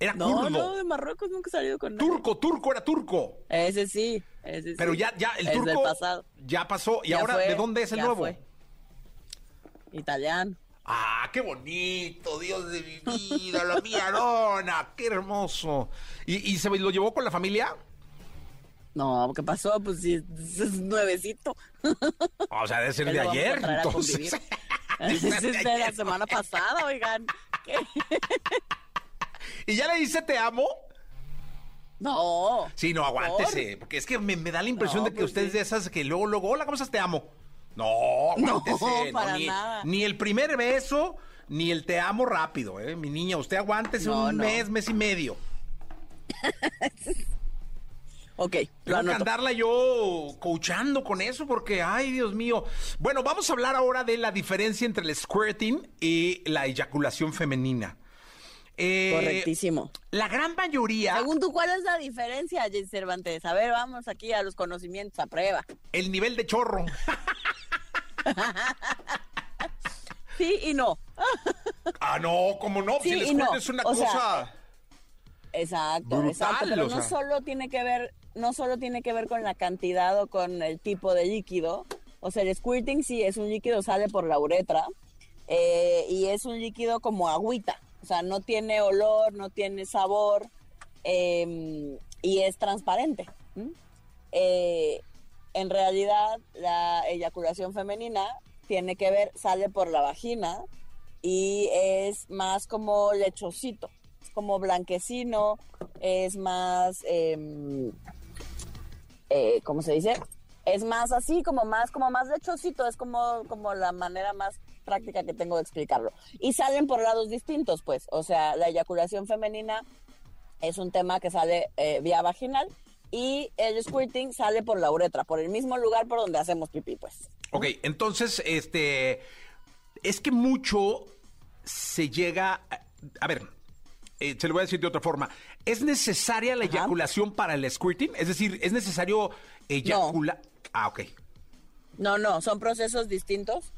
Era no, No, de Marruecos nunca he salido con nadie. Turco, turco, era turco. Ese sí, ese Pero ya, ya, el turco pasado. ya pasó. ¿Y ahora de dónde es el nuevo? Fue. Italiano. Ah, qué bonito, Dios de mi vida, la mía dona, qué hermoso. ¿Y, ¿Y, se lo llevó con la familia? No, ¿qué pasó? Pues sí, es nuevecito. O sea, debe ser de ayer, entonces. [LAUGHS] [LAUGHS] Es de la semana pasada, oigan. ¿Qué? ¿Y ya le dice te amo? No. Sí, no, aguántese. Porque es que me, da la impresión de que pues usted es de esas que luego, luego, hola, ¿cómo estás? Te amo. No, [LAUGHS] aguántese. No, para ni, nada. ni el primer beso, ni el te amo rápido, ¿eh? Mi niña, usted aguántese No, un mes, mes y medio. [LAUGHS] Ok, Tengo que andarla yo coachando con eso porque, ay, Dios mío. Bueno, vamos a hablar ahora de la diferencia entre el squirting y la eyaculación femenina. Eh, Correctísimo. La gran mayoría, Según tú, ¿cuál es la diferencia, Jay Cervantes? A ver, vamos aquí a los conocimientos, a prueba. el nivel de chorro. [LAUGHS] Sí y no. [LAUGHS] ah, no, ¿cómo no? Sí si squirt no. es una O sea, cosa... Exacto, Brutal, exacto. Pero o no solo tiene que ver, no solo tiene que ver con la cantidad o con el tipo de líquido. O sea, el squirting sí es un líquido, sale por la uretra. eh, y es un líquido como agüita. O sea, no tiene olor, no tiene sabor. eh, y es transparente. Eh, en realidad, la eyaculación femenina tiene que ver, sale por la vagina y es más como lechosito, es como blanquecino, es más, eh, eh, ¿cómo se dice? Es más así, como más, como más lechosito, es como, como la manera más práctica que tengo de explicarlo. Y salen por lados distintos, pues, o sea, la eyaculación femenina es un tema que sale eh, vía vaginal y el squirting sale por la uretra, por el mismo lugar por donde hacemos pipí, pues. Ok, entonces, este, es que mucho se llega, a, a ver, eh, se lo voy a decir de otra forma, ¿es necesaria la Ajá. eyaculación para el squirting? Es decir, ¿es necesario eyacular? Ah, ok. No, no, son procesos distintos.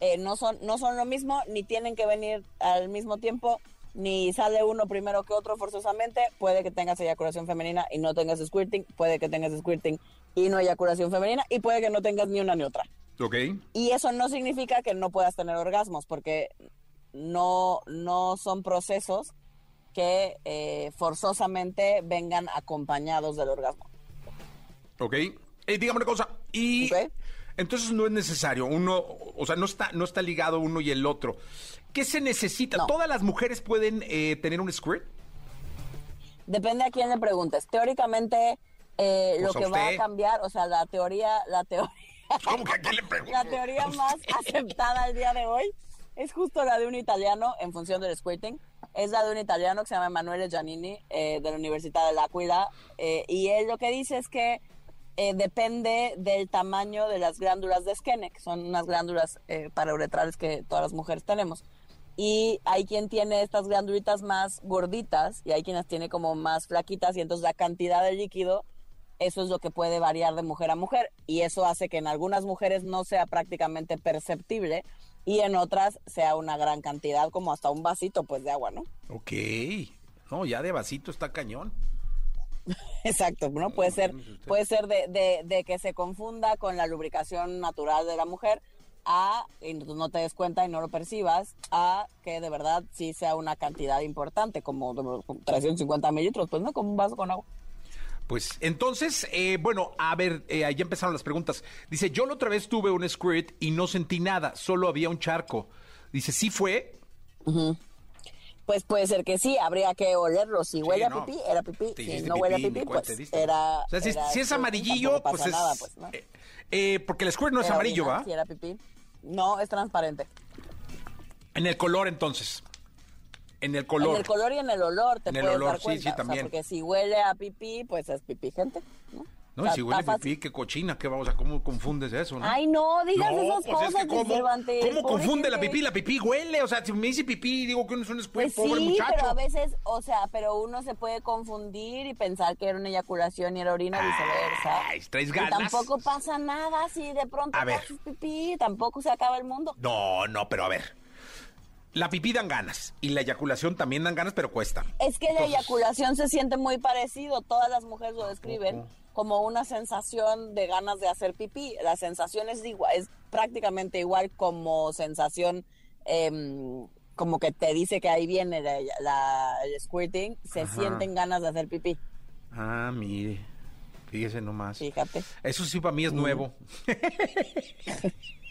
Eh, no, son, no son lo mismo, ni tienen que venir al mismo tiempo, ni sale uno primero que otro forzosamente. Puede que tengas eyaculación femenina y no tengas squirting, puede que tengas squirting y no eyaculación femenina, y puede que no tengas ni una ni otra. Ok. Y eso no significa que no puedas tener orgasmos, porque no, no son procesos que eh, forzosamente vengan acompañados del orgasmo. Ok. Eh, dígame una cosa. Y. entonces no es necesario. Uno, o sea, no está, no está ligado uno y el otro. ¿Qué se necesita? No. ¿Todas las mujeres pueden eh, tener un squirt? Depende a quién le preguntes. Teóricamente, eh, Pues lo que va a cambiar, o sea, la teoría, la teoría, [LAUGHS] ¿Cómo que a quién le pregunto? la teoría más aceptada al día de hoy es justo la de un italiano en función del squirting. Es la de un italiano que se llama Emanuele Giannini eh, de la Universidad de L'Aquila. eh, y él lo que dice es que eh, depende del tamaño de las glándulas de Skene, que son unas glándulas eh, parauretrales que todas las mujeres tenemos. Y hay quien tiene estas glándulitas más gorditas y hay quienes tiene como más flaquitas y entonces la cantidad de líquido, eso es lo que puede variar de mujer a mujer y eso hace que en algunas mujeres no sea prácticamente perceptible y en otras sea una gran cantidad, como hasta un vasito pues de agua, ¿no? Ok. No, ya de vasito está cañón. [LAUGHS] Exacto, ¿no? Puede ser, puede ser de, de- de que se confunda con la lubricación natural de la mujer a, y no te des cuenta y no lo percibas, a que de verdad sí sea una cantidad importante, como de- como 350 mililitros, pues no, como un vaso con agua. Pues entonces, eh, bueno, a ver, eh, ahí empezaron las preguntas. Dice, yo la otra vez tuve un squirt y no sentí nada, solo había un charco. Dice, ¿sí fue? Pues puede ser que sí, habría que olerlo. Si huele a pipí, era pipí. Si no huele a pipí, pues era. O sea, si, era si es amarillo, pues pasa es... nada, pues, ¿no? eh, eh, porque el squirt no es Era amarillo, orinar, ¿va? Si era pipí. No, es transparente. En el color, entonces. En el color. En el color y en el olor te En el puedes olor, dar sí, cuenta. sí, o sea, también. porque si huele a pipí, pues es pipí gente. ¿No? O y sea, si huele fácil. qué cochina, qué vamos a, ¿cómo confundes eso, no? Ay, no, digas No, esas pues cosas, es que ¿cómo, Cervantes, ¿cómo pobre confunde la pipí? La pipí huele, o sea, si me dice pipí, digo que uno es un Pues pobre sí, muchacho. pero a veces, o sea, pero uno se puede confundir y pensar que era una eyaculación y era orina y viceversa. Ay, traes Y ganas. tampoco pasa nada si de pronto A ver. pipí, tampoco se acaba el mundo. No, no, pero a ver. La pipí dan ganas y la eyaculación también dan ganas, pero cuesta. Es que la eyaculación se siente muy parecido, todas las mujeres lo describen como una sensación de ganas de hacer pipí. La sensación es igual, es prácticamente igual como sensación em, como que te dice que ahí viene la, la- el squirting, se Ajá. sienten ganas de hacer pipí, Ah, mire. Fíjese nomás. fíjate. Eso sí para mí es nuevo. [LAUGHS]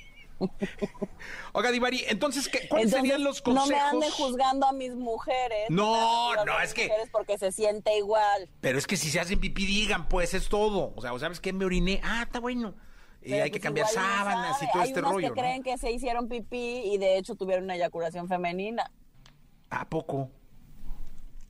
Oiga, Divari, entonces, ¿qué, ¿cuáles Entonces, serían los consejos? No me ande juzgando a mis mujeres. No, no, es que- porque se siente igual. Pero es que si se hacen pipí, digan, pues es todo. O sea, ¿o ¿sabes qué? Me oriné. Ah, está bueno. y hay que pues cambiar sábanas y sabe. todo Hay este rollo. que ¿no? creen que se hicieron pipí y de hecho tuvieron una eyaculación femenina. ¿A poco?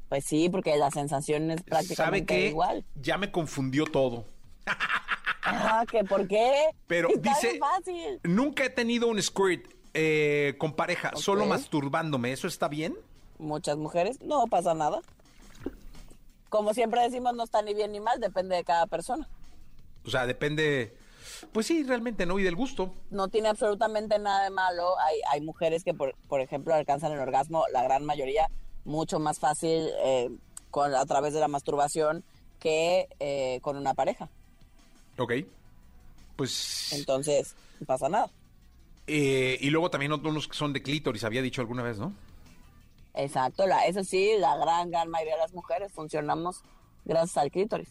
Pues sí, porque la sensación es ¿Sabe prácticamente qué? igual. Ya me confundió todo. [LAUGHS] Ah, ¿que por qué? Pero Está dice, fácil. nunca he tenido un squirt eh, con pareja, solo masturbándome. ¿Eso está bien? Muchas mujeres, no pasa nada. Como siempre decimos, no está ni bien ni mal, depende de cada persona. O sea, depende... Pues sí, realmente, ¿no? Y del gusto. No tiene absolutamente nada de malo. Hay, hay mujeres que, por, por ejemplo, alcanzan el orgasmo, la gran mayoría, mucho más fácil eh, con, a través de la masturbación que eh, con una pareja. Ok. Pues... Entonces, no pasa nada. eh, y luego también unos que son de clítoris, había dicho alguna vez, ¿no? Exacto, la, eso sí, la gran, gran mayoría de las mujeres funcionamos gracias al clítoris,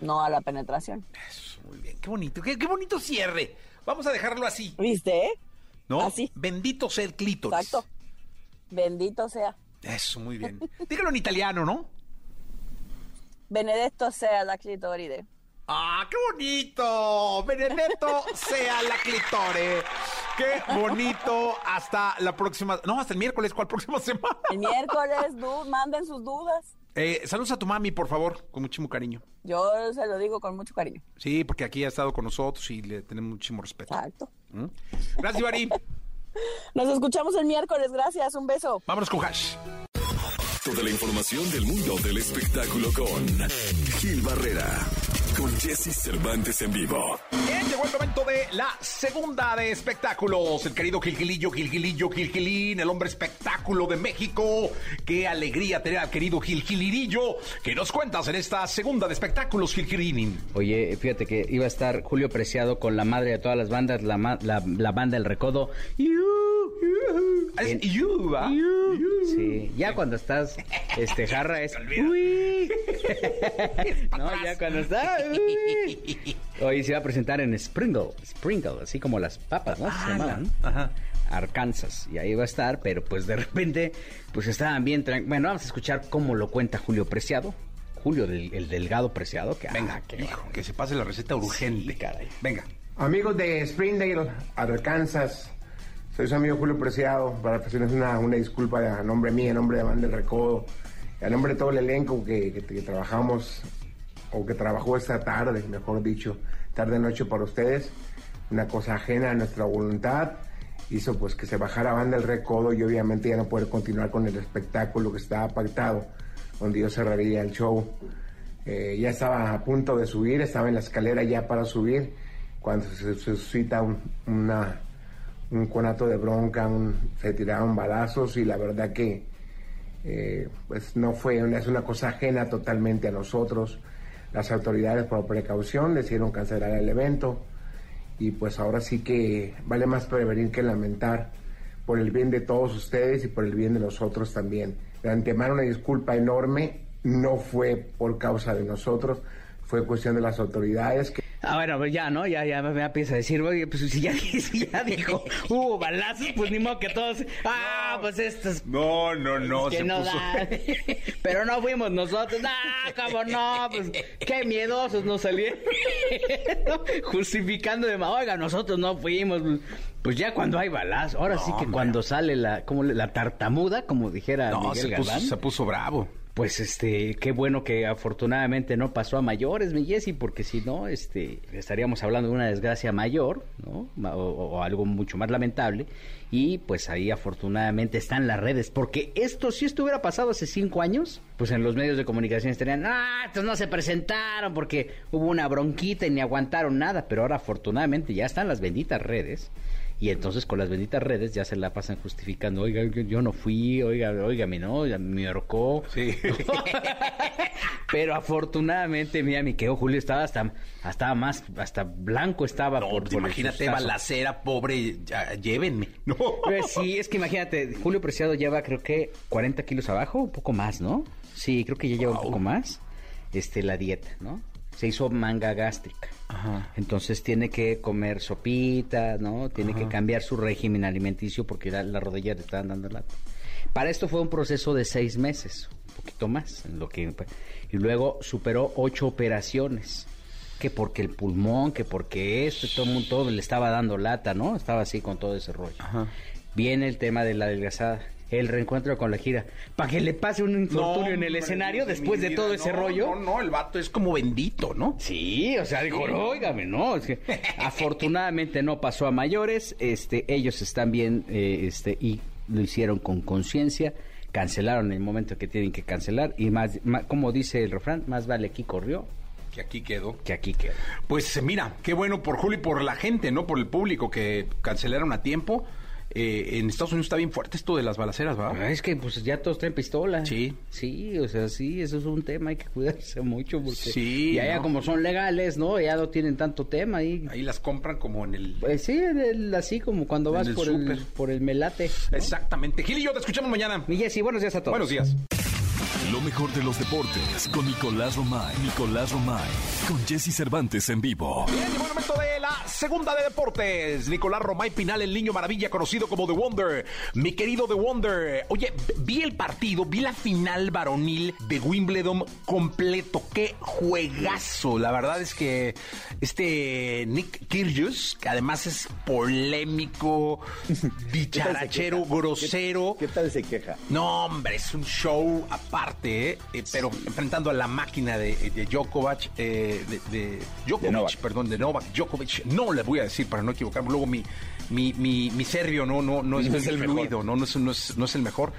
no a la penetración. Eso, muy bien. Qué bonito, qué, qué bonito cierre. Vamos a dejarlo así, ¿Viste? ¿no? Así. Bendito sea el clítoris. Exacto. Bendito sea. Eso, muy bien. [LAUGHS] Dígalo en italiano, ¿no? Benedetto sea la clitoride. ¡Ah, qué bonito! Benedetto sea la clitore. ¡Qué bonito! Hasta la próxima... No, hasta el miércoles. ¿Cuál próxima semana? El miércoles, du- manden sus dudas. Eh, saludos a tu mami, por favor, con muchísimo cariño. Yo se lo digo con mucho cariño. Sí, porque aquí ha estado con nosotros y le tenemos muchísimo respeto. Exacto. ¿Mm? Gracias, Ibarri. [LAUGHS] Nos escuchamos el miércoles. Gracias. Un beso. Vámonos con Hash. Toda la información del mundo del espectáculo con Gil Barrera, con Jesse Cervantes en vivo. Bien, llegó el momento de la segunda de espectáculos. El querido Gilgilillo, Gilgilillo, Gilgilín, el hombre espectáculo de México. Qué alegría tener al querido Gilgilirillo. ¿Qué nos cuentas en esta segunda de espectáculos, Gilgilín? Oye, fíjate que iba a estar Julio Preciado con la madre de todas las bandas, la, ma- la, la banda El Recodo. [LAUGHS] Es En- you, ¿ah? Sí, ya cuando estás, este, jarra es... [LAUGHS] Uy. [LAUGHS] no, ya cuando estás... uy. Hoy se iba a presentar en Springle, Springle, así como las papas, ¿no? Se llamaban. Ajá. Arkansas, y ahí va a estar, pero pues de repente, pues estaban bien Bueno, vamos a escuchar cómo lo cuenta Julio Preciado. Julio, del, el delgado Preciado, que... Venga, ah, qué hijo, que se pase la receta urgente. Sí, caray. Venga. Amigos de Springdale, Arkansas, soy su amigo Julio Preciado. Para ofrecerles una, una disculpa a nombre mío, a nombre de Banda del Recodo, a nombre de todo el elenco que, trabajamos, o que trabajó esta tarde, mejor dicho, tarde-noche para ustedes. Una cosa ajena a nuestra voluntad hizo pues que se bajara Banda del Recodo y obviamente ya no poder continuar con el espectáculo que estaba pactado, donde yo cerraría el show. Eh, ya estaba a punto de subir, estaba en la escalera ya para subir, cuando se, suscita un, una- un conato de bronca, un- se tiraron balazos y la verdad que eh, pues no fue, una, es una cosa ajena totalmente a nosotros. Las autoridades por precaución decidieron cancelar el evento y pues ahora sí que vale más prevenir que lamentar por el bien de todos ustedes y por el bien de nosotros también. De antemano una disculpa enorme, no fue por causa de nosotros, fue cuestión de las autoridades que Ah, bueno, pues ya, ¿no? Ya, ya me empieza a decir, oye, pues si ya, [LAUGHS] si ya dijo, hubo balazos, pues ni modo que todos, ah, pues estos No, no, no. que se no puso- dan. [LAUGHS] Pero no fuimos nosotros, ah, cómo no, pues qué miedosos nos salieron. [LAUGHS] Justificando de, oiga, nosotros no fuimos. Pues ya cuando hay balazos, ahora sí que cuando sale la, como la tartamuda, como dijera No, Miguel se puso, se puso bravo. Pues este, qué bueno que afortunadamente no pasó a mayores, mi Jessy, porque si no, este, estaríamos hablando de una desgracia mayor, ¿no? O, o algo mucho más lamentable. Y pues ahí afortunadamente están las redes, porque esto si esto hubiera pasado hace cinco años, pues en los medios de comunicación estarían, ah, estos no se presentaron porque hubo una bronquita y ni aguantaron nada, pero ahora afortunadamente ya están las benditas redes. Y entonces con las benditas redes ya se la pasan justificando, oiga, yo no fui, oiga, oígame, ¿no? Me ahorcó. Sí. [LAUGHS] Pero afortunadamente, mira, mi querido Julio estaba hasta, hasta más, hasta blanco estaba No, por, pues por imagínate, balacera, pobre, ya, llévenme. [LAUGHS] No. Pues sí, es que imagínate, Julio Preciado lleva creo que 40 kilos abajo, un poco más, ¿no? Sí, creo que ya lleva un poco más. Este, la dieta, ¿no? Se hizo manga gástrica. Ajá. Entonces tiene que comer sopita, ¿no? Tiene que cambiar su régimen alimenticio porque la, la rodilla le estaban dando lata. Para esto fue un proceso de seis meses, un poquito más, en lo que y luego superó ocho operaciones que porque el pulmón, que porque esto, todo el mundo todo le estaba dando lata, ¿no? Estaba así con todo ese rollo. Viene el tema de la adelgazada el reencuentro con la gira. Para que le pase un infortunio en el escenario después de todo ese rollo. No, no, el vato es como bendito, ¿no? Sí, o sea, dijo, óigame, no. Es que, [LAUGHS] afortunadamente no pasó a mayores. Este, ellos están bien eh, este, y lo hicieron con conciencia. Cancelaron en el momento que tienen que cancelar. Y más, como dice el refrán, más vale aquí corrió que aquí quedó. Que aquí quedó. Pues mira, qué bueno por Julio y por la gente, ¿no? Por el público que cancelaron a tiempo. Eh, en Estados Unidos está bien fuerte esto de las balaceras, ¿va? Ah, es que pues ya todos traen pistola. Sí. Sí, o sea, sí, eso es un tema, hay que cuidarse mucho porque sí, ya, como son legales, ¿no? Ya no tienen tanto tema ahí. Ahí las compran como en el... Pues sí, así como cuando vas por, el, por el melate. Exactamente. Gil y yo te escuchamos mañana. Mi Jessy, buenos días a todos. Buenos días. Lo mejor de los deportes con Nicolás Romay. Nicolás Romay. Con Jesse Cervantes en vivo. Bien, llegó el momento de la segunda de deportes. Nicolás Romay Pinal, el niño maravilla conocido como The Wonder. Mi querido The Wonder. Oye, vi el partido, vi la final varonil de Wimbledon completo. Qué juegazo. La verdad es que este Nick Kyrgios, que además es polémico, [LAUGHS] bicharachero, grosero. ¿Qué tal se queja? No, hombre, es un show aparte eh, pero enfrentando a la máquina de, de Djokovic, eh, de, Djokovic, perdón, de Novak Djokovic, no le voy a decir para no equivocarme, luego mi, mi, mi, serbio no, no, no, es, el fluido, no, no, es, no, es, no es el mejor.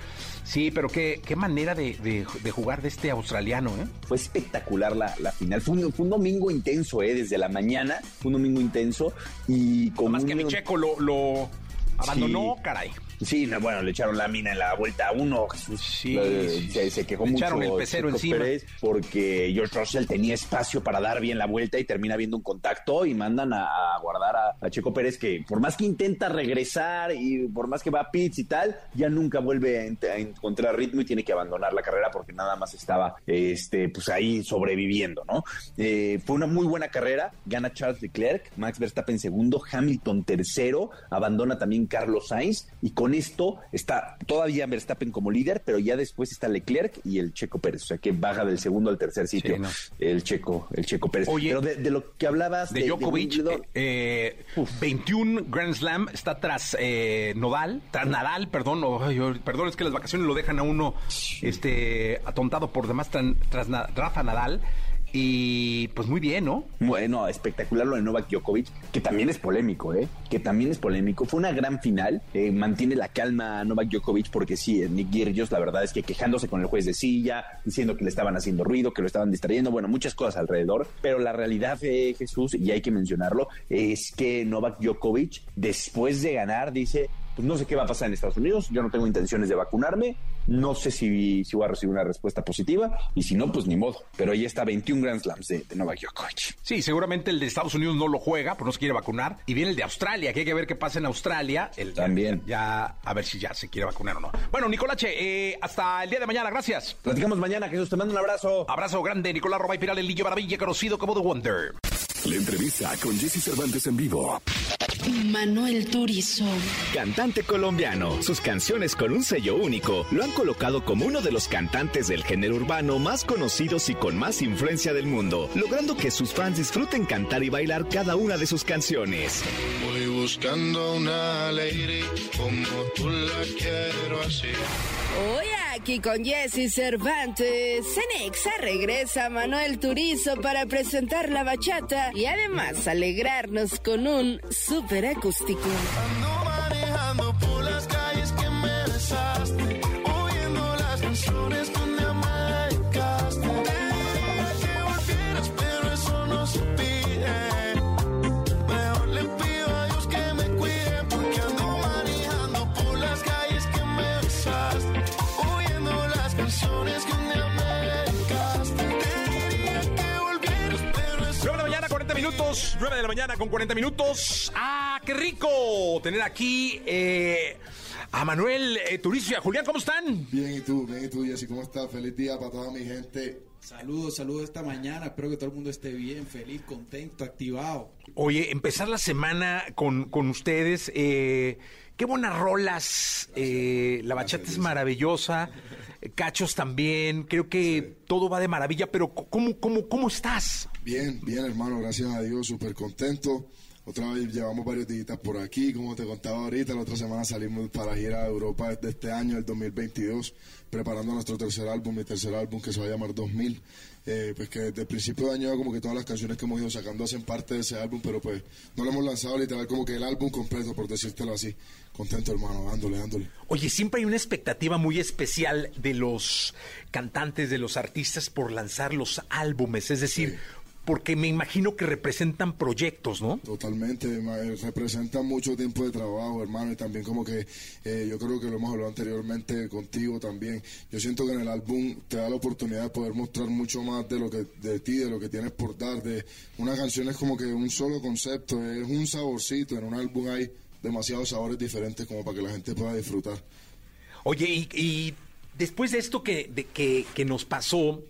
Sí, pero qué, qué manera de, jugar de este australiano, ¿eh? Fue espectacular la, la final. Fue un, fue un, domingo intenso, ¿eh? Desde la mañana, fue un domingo intenso. Y con Más que mi checo lo, lo abandonó, caray. Sí, bueno, le echaron la mina en la vuelta a uno. Sí, se, quejó mucho. Echaron el pecero encima. porque George Russell tenía espacio para dar bien la vuelta y termina viendo un contacto y mandan a, guardar a, Checo Pérez que por más que intenta regresar y por más que va a pits y tal, ya nunca vuelve a, encontrar ritmo y tiene que abandonar la carrera porque nada más estaba este, pues ahí sobreviviendo, ¿no? Eh, fue una muy buena carrera, gana Charles Leclerc, Max Verstappen segundo, Hamilton tercero, abandona también Carlos Sainz y con con esto está todavía Verstappen como líder, pero ya después está Leclerc y el Checo Pérez, o sea que baja del segundo al tercer sitio el Checo, el Checo Pérez. Oye, pero de, lo que hablabas de, Djokovic, 21 eh, Grand Slam está tras eh, Nodal, tras Nadal, perdón, perdón es que las vacaciones lo dejan a uno este atontado por demás tras Rafa Nadal. Y pues muy bien, ¿no? Bueno, espectacular lo de Novak Djokovic, que también es polémico, ¿eh? Que también es polémico. Fue una gran final. Eh, mantiene la calma Novak Djokovic porque sí, Nick Kyrgios, la verdad es que quejándose con el juez de silla, diciendo que le estaban haciendo ruido, que lo estaban distrayendo, bueno, muchas cosas alrededor. Pero la realidad, de Jesús, y hay que mencionarlo, es que Novak Djokovic, después de ganar, dice, pues no sé qué va a pasar en Estados Unidos, yo no tengo intenciones de vacunarme, no sé si, si voy a recibir una respuesta positiva, y si no, pues ni modo. Pero ahí está 21 Grand Slams de, de Novak Djokovic. Sí, seguramente el de Estados Unidos no lo juega, pues no se quiere vacunar, y viene el de Australia, que hay que ver qué pasa en Australia. El, También. Ya, a ver si ya se quiere vacunar o no. Bueno, Nicolache, eh, hasta el día de mañana, gracias. Platicamos mañana, Jesús, te mando un abrazo. Abrazo grande, Nicolás Robay Piral, el Lillo Maravilla, conocido como The Wonder. La entrevista con Jesse Cervantes en vivo. Manuel Turizo. Cantante colombiano. Sus canciones con un sello único lo han colocado como uno de los cantantes del género urbano más conocidos y con más influencia del mundo, logrando que sus fans disfruten cantar y bailar cada una de sus canciones. Voy buscando una lady como tú la quiero así. Hoy aquí con Jesse Cervantes, Cenexa regresa Manuel Turizo para presentar la bachata y además alegrarnos con un super acústico. 9 de la mañana con 40 minutos. ¡Ah, qué rico! Tener aquí eh, a Manuel eh, Turizo y a Julián. ¿Cómo están? Bien, ¿y tú? Bien, ¿y tú, Jessy? ¿Cómo estás? Feliz día para toda mi gente. Saludos, saludos esta mañana. Espero que todo el mundo esté bien, feliz, contento, activado. Oye, empezar la semana con, con ustedes. eh, qué buenas rolas. eh, la bachata es maravillosa. Cachos también. Creo que todo va de maravilla. Pero, ¿cómo, cómo, cómo estás? Bien, bien, hermano, gracias a Dios, súper contento. Otra vez llevamos varios días por aquí, como te contaba ahorita, la otra semana salimos para gira a Europa de este año, el 2022, preparando nuestro tercer álbum, mi tercer álbum que se va a llamar 2000. Eh, pues que desde el principio de año como que todas las canciones que hemos ido sacando hacen parte de ese álbum, pero pues no lo hemos lanzado literal como que el álbum completo, por decírtelo así. Contento, hermano, dándole, dándole. Oye, siempre hay una expectativa muy especial de los cantantes, de los artistas por lanzar los álbumes, es decir, porque me imagino que representan proyectos, ¿no? Totalmente, eh, representa mucho tiempo de trabajo, hermano, y también como que eh, yo creo que lo hemos hablado anteriormente contigo también. Yo siento que en el álbum te da la oportunidad de poder mostrar mucho más de lo que de ti, de lo que tienes por dar. De una canción es como que un solo concepto, es un saborcito. En un álbum hay demasiados sabores diferentes como para que la gente pueda disfrutar. Oye, y, y después de esto que, de- que, que nos pasó,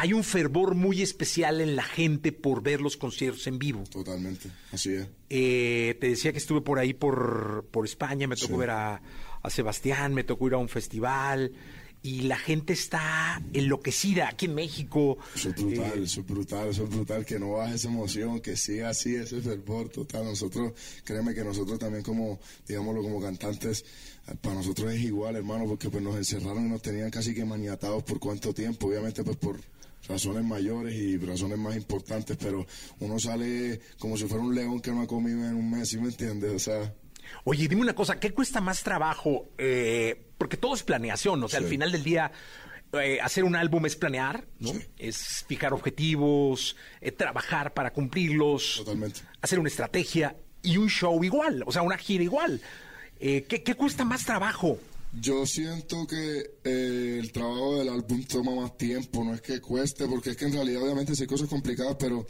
hay un fervor muy especial en la gente por ver los conciertos en vivo. Totalmente, así es. Eh, te decía que estuve por ahí por, por España, me tocó Sí. ver a, a Sebastián, me tocó ir a un festival y la gente está enloquecida aquí en México. Eso es brutal, eso es brutal, eso es brutal, que no baje esa emoción, que siga así ese fervor total. Nosotros, créeme que nosotros también como, digámoslo, como cantantes, eh, para nosotros es igual, hermano, porque pues nos encerraron y nos tenían casi que maniatados por cuánto tiempo, obviamente pues por razones mayores y razones más importantes, pero uno sale como si fuera un león que no ha comido en un mes, ¿sí me entiendes? O sea, Oye, dime una cosa, ¿qué cuesta más trabajo? Eh, porque todo es planeación, o sea, al final del día, eh, hacer un álbum es planear, ¿no? Es fijar objetivos, eh, trabajar para cumplirlos, Totalmente. hacer una estrategia y un show igual, o sea, una gira igual. Eh, ¿qué, qué cuesta más trabajo? Yo siento que eh, el trabajo del álbum toma más tiempo, no es que cueste, porque es que en realidad obviamente sí hay cosas complicadas, pero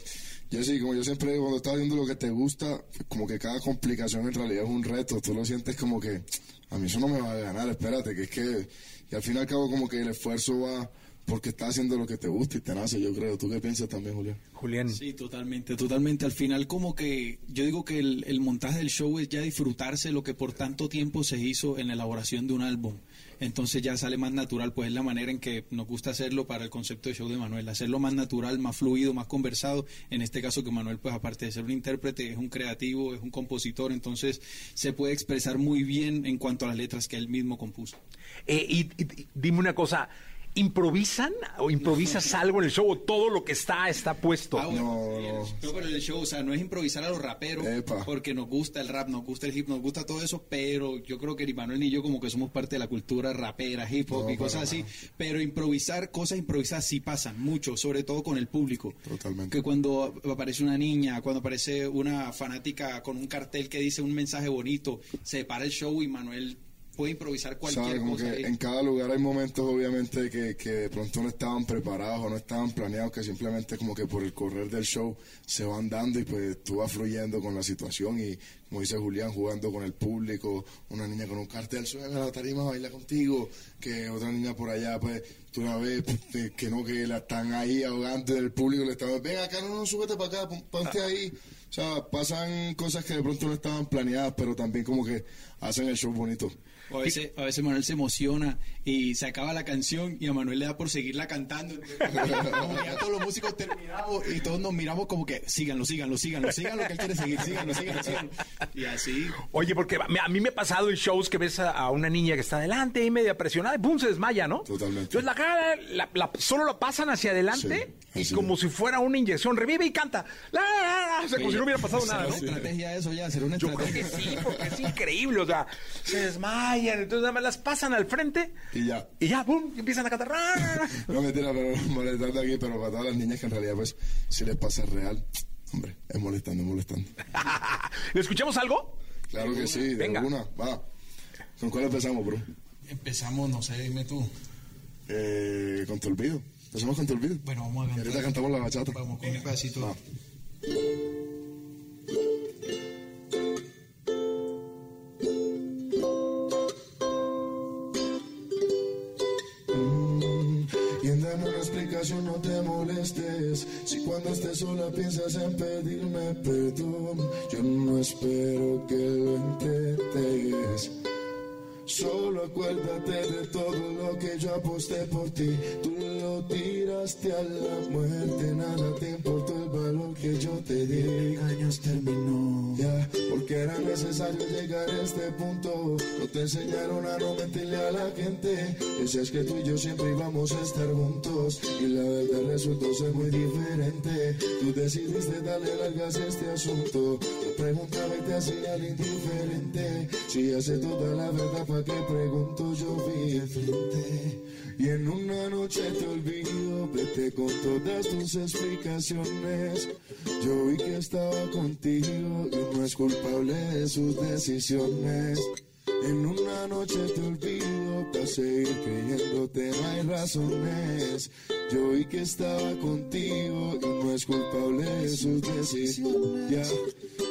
yo sí, como yo siempre digo, cuando estás viendo lo que te gusta, como que cada complicación en realidad es un reto, tú lo sientes como que a mí eso no me va a ganar, espérate, que es que, y al fin y al cabo como que el esfuerzo va porque estás haciendo lo que te gusta y te nace, yo creo. ¿Tú qué piensas también, Julián? Julián. Sí, totalmente, totalmente. Al final como que yo digo que el, el montaje del show es ya disfrutarse lo que por tanto tiempo se hizo en la elaboración de un álbum. Entonces ya sale más natural, pues es la manera en que nos gusta hacerlo para el concepto de show de Manuel, hacerlo más natural, más fluido, más conversado. En este caso que Manuel, pues aparte de ser un intérprete, es un creativo, es un compositor, entonces se puede expresar muy bien en cuanto a las letras que él mismo compuso. Eh, y, dime una cosa, ¿improvisan o improvisas algo en el show o todo lo que está está puesto? Ah, bueno, No, pero el show, o sea, no es improvisar a los raperos, porque nos gusta el rap, nos gusta el hip, nos gusta todo eso, pero yo creo que ni Manuel ni yo como que somos parte de la cultura rapera, hip hop No, y cosas así, pero improvisar, cosas improvisadas sí pasan mucho, sobre todo con el público. Totalmente. Que cuando aparece una niña, cuando aparece una fanática con un cartel que dice un mensaje bonito, se para el show y Manuel puede improvisar cualquier. Como cosa. en cada lugar hay momentos, obviamente, que, que de pronto no estaban preparados o no estaban planeados, que simplemente como que por el correr del show se van dando y pues tú vas fluyendo con la situación y, como dice Julián, jugando con el público, una niña con un cartel, sube a la tarima, baila contigo, que otra niña por allá, pues tú la ves, pues, que- no, que la están ahí ahogando del público, le están, ven acá, no, no, súbete para acá, pon- ponte ahí. O sea, pasan cosas que de pronto no estaban planeadas, pero también como que hacen el show bonito. A veces, a veces Manuel se emociona y se acaba la canción y a Manuel le da por seguirla cantando. Ya todos los músicos terminamos y todos nos miramos como que síganlo, síganlo, síganlo, síganlo que él quiere seguir, síganlo, síganlo, síganlo. Y así. Oye, porque a mí- me ha pasado en shows que ves a, a una niña que está adelante y media presionada y ¡pum! se desmaya, ¿no? Totalmente. Entonces la cara, la- la- solo la pasan hacia adelante y como si fuera una inyección, revive y canta. La, la, la, o sea, como si no hubiera pasado nada, una ¿no? estrategia eso ya, será una Yo creo estrategia. que sí, porque es increíble, o sea, se desmayan, entonces nada más las pasan al frente Y ya. y ya, ¡pum! y empiezan a ra. [LAUGHS] No mentira, pero molestando aquí, pero para todas las niñas que en realidad, pues, si les pasa real, hombre, es molestando, es molestando. [LAUGHS] ¿Le escuchamos algo? Claro que sí, de Venga. alguna, va. ¿Con cuál empezamos, bro? Empezamos, no sé, dime tú. Eh, con tu olvido. Empezamos con tu olvido. Bueno, vamos a Y cantar. ahorita cantamos la bachata. Vamos con un pedacito. Va. Explicación no te molestes Si cuando estés sola piensas en pedirme perdón Yo no espero que lo intentes Solo acuérdate de todo lo que yo aposté por ti Tú lo tiraste a la muerte Nada te importó el te llegue. Años terminó. Ya, porque era necesario llegar a este punto. No te enseñaron a no mentirle a la gente. Decías que tú y yo siempre íbamos a estar juntos. Y la verdad resultó ser muy diferente. Tú decidiste darle largas a este asunto. Te preguntaba y te hacía indiferente. Si hace toda la verdad, ¿para qué pregunto? Yo vi de frente. Y en una noche te olvido, vete con todas tus explicaciones. Yo vi que estaba contigo y no es culpable de sus decisiones. En una noche te olvido, para seguir creyéndote no hay razones. Yo vi que estaba contigo y no es culpable de sus decisiones. Ya,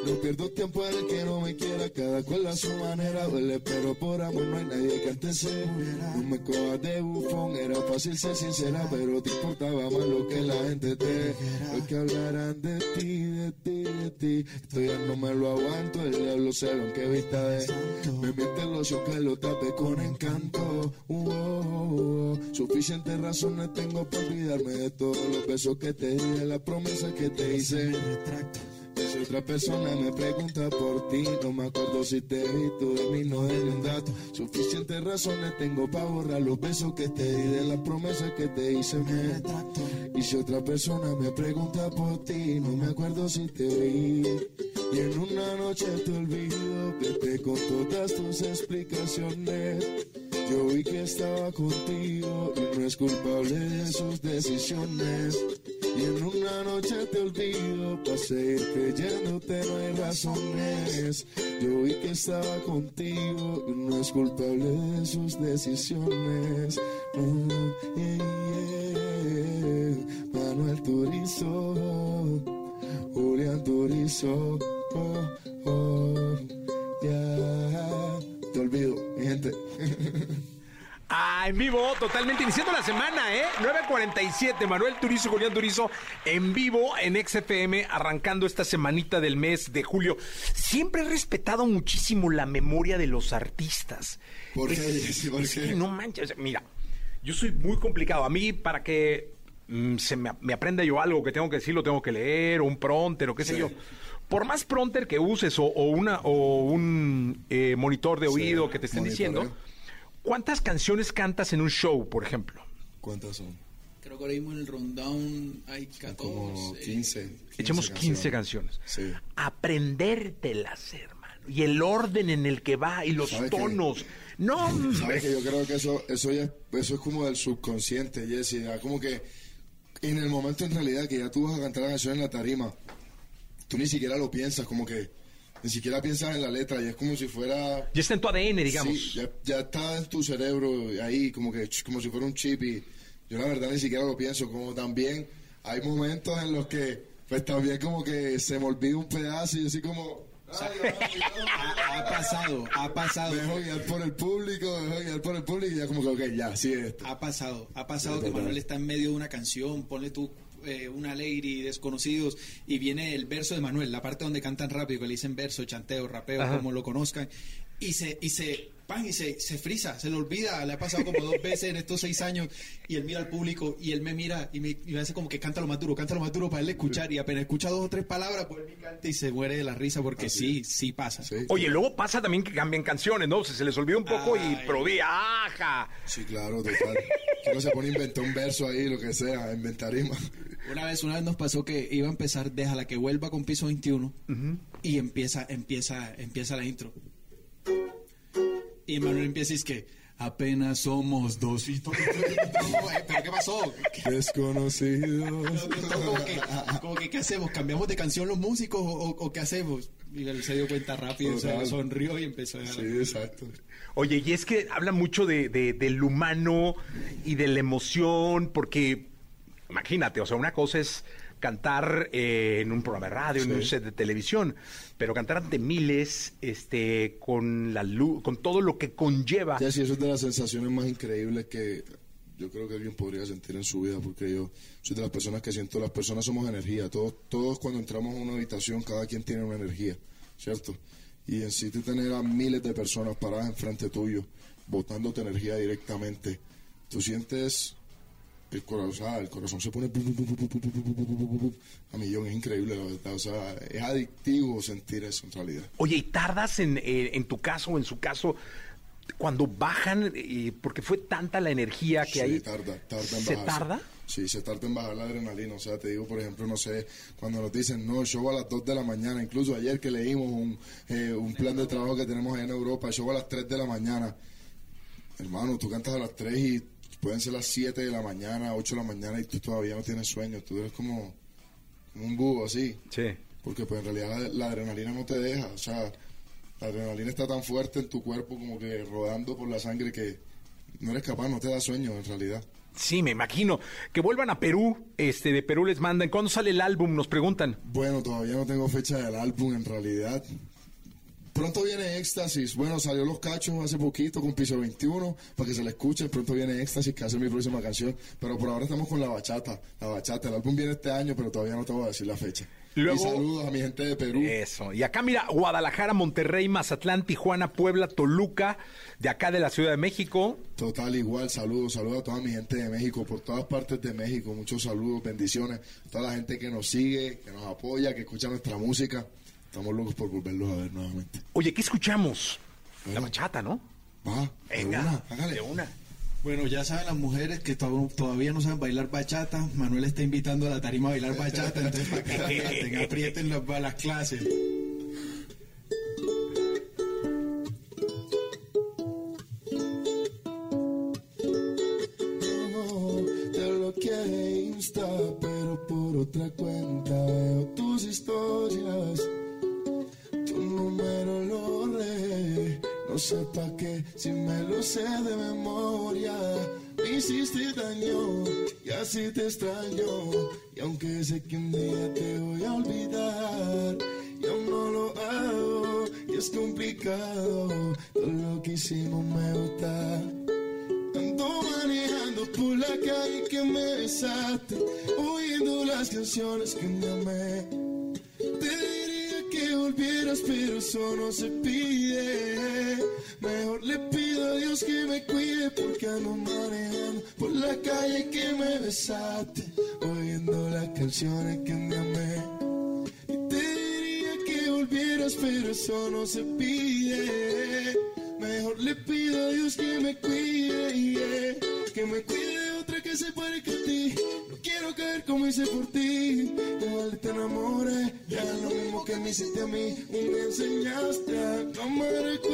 no pierdo tiempo en el que no me quiera, cada cual a su manera duele, pero por amor no hay nadie que antes se muriera. No me cojas de bufón, era fácil ser sincera, pero te importaba más lo que la gente te Lo que hablarán de ti, de ti, de ti. Esto ya no me lo aguanto, el diablo sabe en qué vista de. Me miente el ocio que lo tape con encanto. Uh, oh, oh, oh. Suficientes razones tengo para olvidarme de todos los besos que te di, de la promesa que te hice. Si otra persona me pregunta por ti, no me acuerdo si te vi, tú de mí no eres un dato. Suficientes razones tengo para borrar los besos que te di, de las promesas que te hice, me retracto. Y si otra persona me pregunta por ti, no me acuerdo si te vi. Y en una noche te olvido, vete con todas tus explicaciones. Yo vi que estaba contigo y no es culpable de sus decisiones. Y en una noche te olvido, para seguir creyéndote no hay razones. Yo vi que estaba contigo y no es culpable de sus decisiones. Yeah. Manuel Turizo, Julián Turizo, oh, oh, ya. Te olvido, gente. Ah, en vivo, totalmente iniciando la semana, ¿eh? 9.47, Manuel Turizo, Julián Turizo, en vivo en XFM, arrancando esta semanita del mes de julio. Siempre he respetado muchísimo la memoria de los artistas. ¿Por qué, [LAUGHS] Es- Jessy? ¿Por es qué? que no manches, mira, yo soy muy complicado. A mí, para que mm, se me, me aprenda yo algo que tengo que decir, lo tengo que leer, o un pronter, o qué sé yo. Por más pronter que uses, o, o una, o un eh, monitor de Sí, oído que te estén monitoreo. diciendo, ¿cuántas canciones cantas en un show, por ejemplo? ¿Cuántas son? Creo que ahora mismo en el rundown hay 14. Como 15. Echemos 15 canciones. Sí. Aprendértelas, hermano. Y el orden en el que va y los tonos. No. ¿Sabes que yo creo que eso, eso ya eso es como del subconsciente, Jesse? Como que en el momento en realidad que ya tú vas a cantar la canción en la tarima, tú ni siquiera lo piensas, como que ni siquiera piensas en la letra, y es como si fuera... Ya está en tu ADN, digamos. Sí, ya, ya está en tu cerebro ahí, como que como si fuera un chip, y yo la verdad ni siquiera lo pienso, como también hay momentos en los que, pues también como que se me olvida un pedazo y así como... "Ay, ay, [LAUGHS] ay, Ha, ha pasado, ha pasado. dejo guiar por el público, dejo guiar por el público y ya como que, ok, ya, sí es esto. Ha pasado, ha pasado Sí, que total. Manuel está en medio de una canción, ponle tú eh, una lady, desconocidos, y viene el verso de Manuel, la parte donde cantan rápido, que le dicen verso, chanteo, rapeo, Ajá. como lo conozcan, y se, y se, pan, y se, se frisa, se le olvida, le ha pasado como dos veces en estos seis años, y él mira al público, y él me mira, y me, y me hace como que canta lo más duro, canta lo más duro para él escuchar, y apenas escucha dos o tres palabras, pues él canta y se muere de la risa, porque sí, sí pasa. Sí. Oye, luego pasa también que cambian canciones, ¿no? Se, se les olvida un poco y Ay. di, ¡ajá! Sí, claro, total. que uno se pone a inventar un verso ahí, lo que sea, inventar rima. Una vez, una vez nos pasó que iba a empezar Déjala que vuelva con piso 21 y empieza, empieza, empieza la intro. Y Manuel empieza y es que apenas somos dos y todo. eh, ¿Pero qué pasó? Desconocido. Como que, como que, ¿qué hacemos? ¿Cambiamos de canción los músicos o, o- o qué hacemos? Y él se dio cuenta rápido, se Total. sonrió y empezó a Sí, exacto. Oye, y es que habla mucho de, de- del humano y de la emoción, porque imagínate, o sea, una cosa es cantar eh, en un programa de radio, en un set de televisión, pero cantar ante miles, este, con la luz, con todo lo que conlleva. Ya sí, eso es de las sensaciones más increíbles que yo creo que alguien podría sentir en su vida, porque yo soy de las personas que siento, las personas somos energía, todos, todos cuando entramos a una habitación, cada quien tiene una energía, ¿cierto? Y en sí tú tener a miles de personas paradas enfrente tuyo, botándote energía directamente, tú sientes el corazón, el corazón se pone a millón, es increíble la verdad, o sea, es adictivo sentir eso en realidad. Oye, ¿y tardas en, en tu caso o en su caso cuando bajan, eh, porque fue tanta la energía que sí. Tarda, tarda en ¿Se tarda? Sí, se tarda en bajar la adrenalina, o sea, te digo, por ejemplo, no sé, cuando nos dicen, no, show a las 2 de la mañana, incluso ayer que leímos un, eh, un plan de trabajo que tenemos allá en Europa, show a las 3 de la mañana, hermano, tú cantas a las 3 y pueden ser las 7 de la mañana, 8 de la mañana y tú todavía no tienes sueño. Tú eres como, como un búho así. Sí. Porque pues en realidad la, la adrenalina no te deja. O sea, la adrenalina está tan fuerte en tu cuerpo como que rodando por la sangre que no eres capaz, no te da sueño en realidad. Sí, me imagino. Que vuelvan a Perú, este, de Perú les mandan. ¿Cuándo sale el álbum? Nos preguntan. Bueno, todavía no tengo fecha del álbum en realidad. Pronto viene Éxtasis. Bueno, salió Los Cachos hace poquito con Piso 21 para que se le escuche. Pronto viene Éxtasis, que hace mi próxima canción. Pero por ahora estamos con la bachata. La bachata. El álbum viene este año, pero todavía no te voy a decir la fecha. Luego- Y saludos a mi gente de Perú. Eso. Y acá, mira, Guadalajara, Monterrey, Mazatlán, Tijuana, Puebla, Toluca, de acá de la Ciudad de México. Total, igual, saludos, saludos a toda mi gente de México, por todas partes de México, muchos saludos, bendiciones, toda la gente que nos sigue, que nos apoya, que escucha nuestra música, estamos locos por volverlos a ver nuevamente. Oye, ¿qué escuchamos? La bachata, ¿no? Va, Venga, hágale. de una. Bueno, ya saben las mujeres que to- todavía no saben bailar bachata. Manuel está invitando a la tarima a bailar bachata, entonces para que [LAUGHS] aprieten las, las clases. Que me amé. Te diría que volvieras, pero eso no se pide. Mejor le pido a Dios que me cuide porque ando manejando por la calle que me besaste, oyendo las canciones que me amé. Y te diría que volvieras, pero eso no se pide. Enamoré, ya lo mismo que me hiciste a mí. Me enseñaste a amar a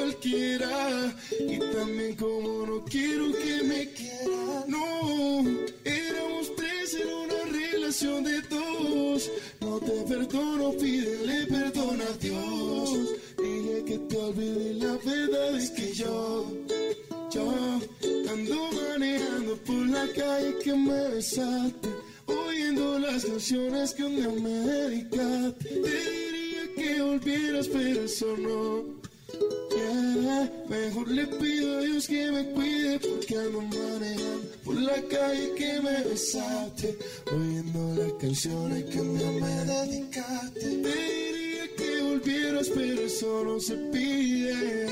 le pido a Dios que me cuide porque ando manejando por la calle que me besaste, oyendo las canciones que un día me dedicaste. Te diría que volvieras, pero eso no se pide.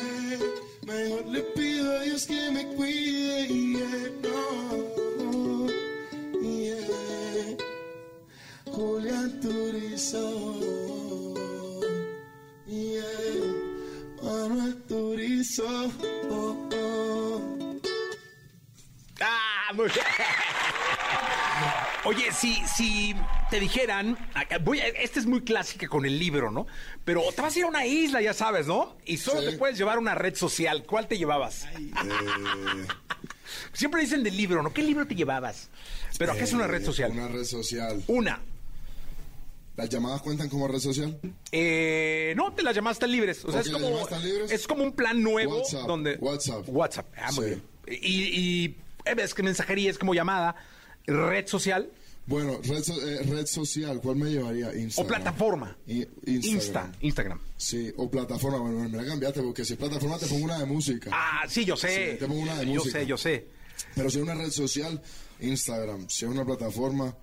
Mejor le pido a Dios que me cuide. Yeah, no, yeah. Julián Turizo. Oh, oh. ¡Ah! Muy bien. Oye, si, si te dijeran, voy a- esta es muy clásica con el libro, ¿no? Pero te vas a ir a una isla, ya sabes, ¿no? Y solo Sí. te puedes llevar una red social. ¿Cuál te llevabas? Eh, [LAUGHS] Siempre dicen del libro, ¿no? ¿Qué libro te llevabas? Pero ¿qué es una red eh, social? Una red social. Una. ¿Las llamadas cuentan como red social? Eh, no, te las llamadas están libres. O sea, Ok, es ¿las como, están libres? es como un plan nuevo WhatsApp, donde... WhatsApp. WhatsApp. Ah, muy Sí. bien. Y, y eh, ves que mensajería es como llamada, red social Bueno, red, eh, red social, ¿cuál me llevaría? o Instagram. plataforma. I- Instagram. Insta, Instagram. Sí, o plataforma. Bueno, me la cambiaste porque si es plataforma te pongo una de música. Ah, sí, yo sé. Sí, te pongo una de yo música. sé, yo sé. Pero si es una red social, Instagram. Si es una plataforma,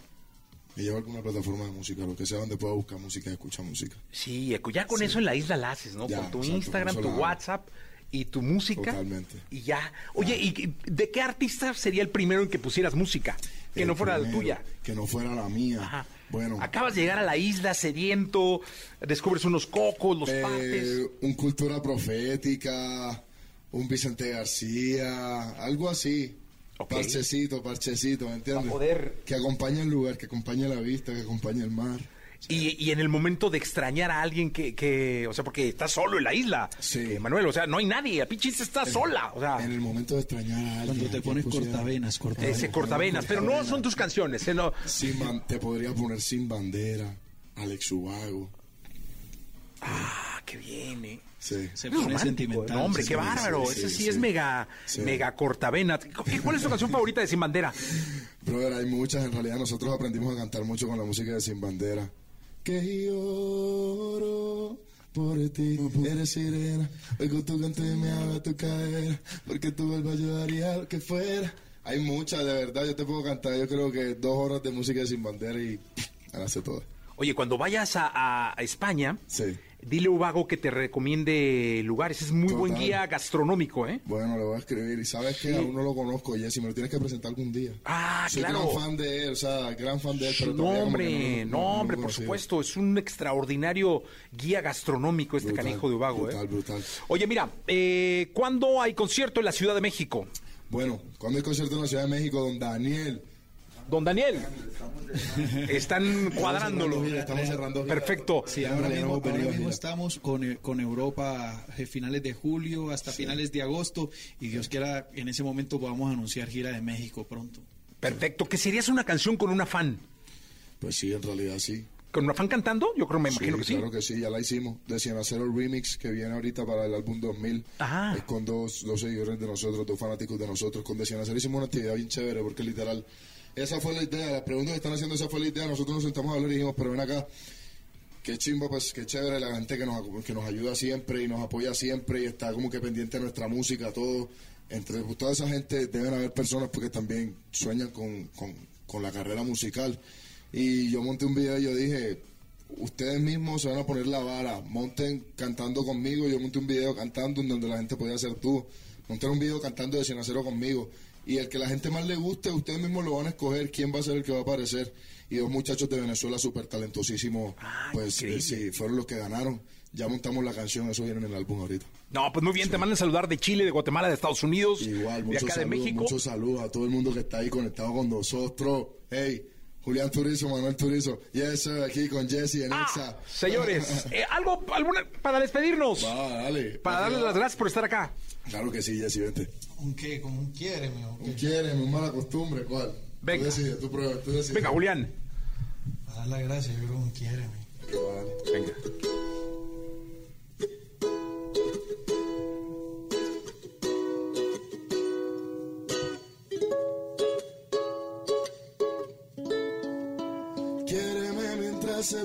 me llevo alguna plataforma de música, lo que sea donde pueda buscar música y escuchar música. Sí, ya con eso en la isla la haces, ¿no? Ya, con tu exacto, Instagram, tu la. WhatsApp y tu música. Totalmente. Y ya. Oye, ¿y de qué artista sería el primero en que pusieras música? Que el no fuera la primero, tuya. Que no fuera la mía. Bueno, Acabas de llegar a la isla sediento, descubres unos cocos, los eh, partes. un cultura profética, un Vicente García, algo así. Parchecito, parchecito, ¿me entiendes? Poder- Que acompañe el lugar, que acompañe la vista, que acompañe el mar. Y, y en el momento de extrañar a alguien que, que o sea, porque estás solo en la isla, eh, Manuel, o sea, no hay nadie, la pinche isla está sola, o sea. En el momento de extrañar a alguien. Cuando te ¿a pones pusiera? cortavenas, cortavenas. Ese cortavenas, pero no son tus canciones, eh, no. Sin ban- te podría poner sin bandera, Alex Ubago. Ah, qué bien, eh. Sí. Se Es pone romántico, sentimental. No, hombre, Sí, qué sí, bárbaro. sí, Ese sí, sí, sí. es mega, Sí. mega cortavena. ¿Cuál es tu canción favorita de Sin Bandera? Brother, hay muchas. En realidad, nosotros aprendimos a cantar mucho con la música de Sin Bandera. Que lloro por ti, eres sirena. Oigo tu canto y me haga tu cadera. Porque tu vuelva ayudaría a lo que fuera. Hay muchas, de verdad. Yo te puedo cantar, yo creo que dos horas de música de Sin Bandera y la hace toda. Oye, cuando vayas a, a- a España, dile a Ubago que te recomiende lugares. Es muy buen guía gastronómico, ¿eh? Bueno, le voy a escribir. Y sabes que Sí. aún no lo conozco, Jessy. Me lo tienes que presentar algún día. Ah, Soy claro. gran fan de él, o sea, gran fan de él. Pero No, hombre, no, hombre, por supuesto. Es un extraordinario guía gastronómico este Brutal, canijo de Ubago, brutal, ¿eh? brutal. Oye, mira, eh, ¿cuándo hay concierto en la Ciudad de México? Bueno, cuando hay concierto en la Ciudad de México, don Daniel. Don Daniel. [LAUGHS] Están cuadrándolo. estamos cerrando. Perfecto. Sí, ahora mismo, ahora mismo estamos con, eh, con Europa eh, finales de julio hasta finales de agosto y Dios quiera en ese momento podamos anunciar gira de México pronto. Perfecto. ¿Que serías una canción con una fan? Pues sí, en realidad sí. ¿Con una fan cantando? Yo creo, me imagino que sí. Claro que sí, ya la hicimos. De Cien Acero Remix, que viene ahorita para el álbum 2000. Ajá. Es con dos, dos seguidores de nosotros, dos fanáticos de nosotros. Con De Cien Acero hicimos una actividad bien chévere, porque literal, esa fue la idea. La pregunta que están haciendo, esa fue la idea. Nosotros nos sentamos a hablar y dijimos, pero ven acá. Qué chimba, pues, qué chévere la gente que nos, que nos ayuda siempre y nos apoya siempre y está como que pendiente de nuestra música, todo. Entre pues, toda esa gente deben haber personas porque también sueñan con, con, con la carrera musical. Y yo monté un video y yo dije, ustedes mismos se van a poner la vara, monten cantando conmigo. Yo monté un video cantando en donde la gente podía hacer tú. Monté un video cantando de Cien a Cero conmigo. Y el que la gente más le guste, ustedes mismos lo van a escoger quién va a ser el que va a aparecer. Y dos muchachos de Venezuela súper talentosísimos, pues eh, sí, fueron los que ganaron. Ya montamos la canción, eso viene en el álbum ahorita. No, pues muy bien, te mandan saludar de Chile, de Guatemala, de Estados Unidos, Igual, de acá de México. muchos saludos a todo el mundo que está ahí conectado con nosotros. Hey, Julián Turizo, Manuel Turizo. Yes, sir, aquí con Jesse en Exa. Señores, [LAUGHS] eh, algo alguna, para despedirnos. Va, dale. Para darles las gracias por estar acá. Claro que sí, Jesse, vente. ¿Un qué? ¿Como un quiéreme? ¿o qué? Un quiere, un mala costumbre, ¿cuál? Venga. Tú decides, tú pruebas, tú decides. Venga, Julián. Para dar la gracia, yo creo un quiéreme. Venga.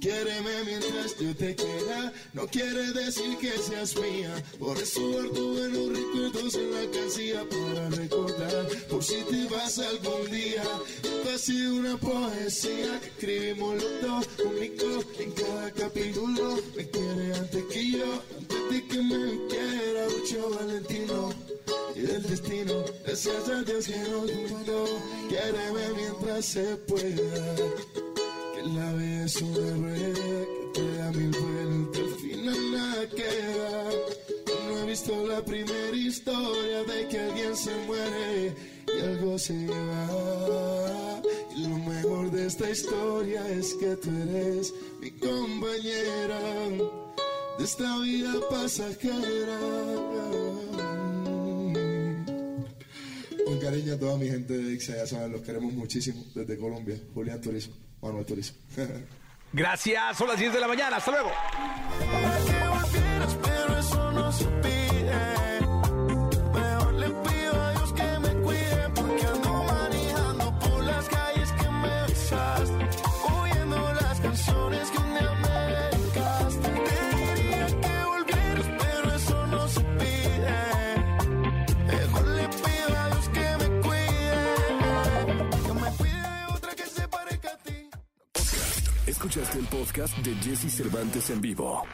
Quiéreme mientras yo te quiera, no quiere decir que seas mía. Por eso guardo buenos recuerdos en la casilla para recordar. Por si te vas algún día, esto ha sido una poesía que escribimos los dos, único en cada capítulo. Me quiere antes que yo, antes de que me quiera, Lucho Valentino. Y del destino, gracias a Dios que nos juntó. Quiéreme mientras se pueda. La vida es una rueda que te da mil vueltas, al final nada queda. No he visto la primera historia de que alguien se muere y algo se va. Y lo mejor de esta historia es que tú eres mi compañera de esta vida pasajera. Con cariño a toda mi gente de Ixa, ya saben, los queremos muchísimo desde Colombia. Julián Turizo, Manuel Turizo. [LAUGHS] Gracias, son las 10 de la mañana. Hasta luego. Escuchaste el podcast de Jesse Cervantes en vivo.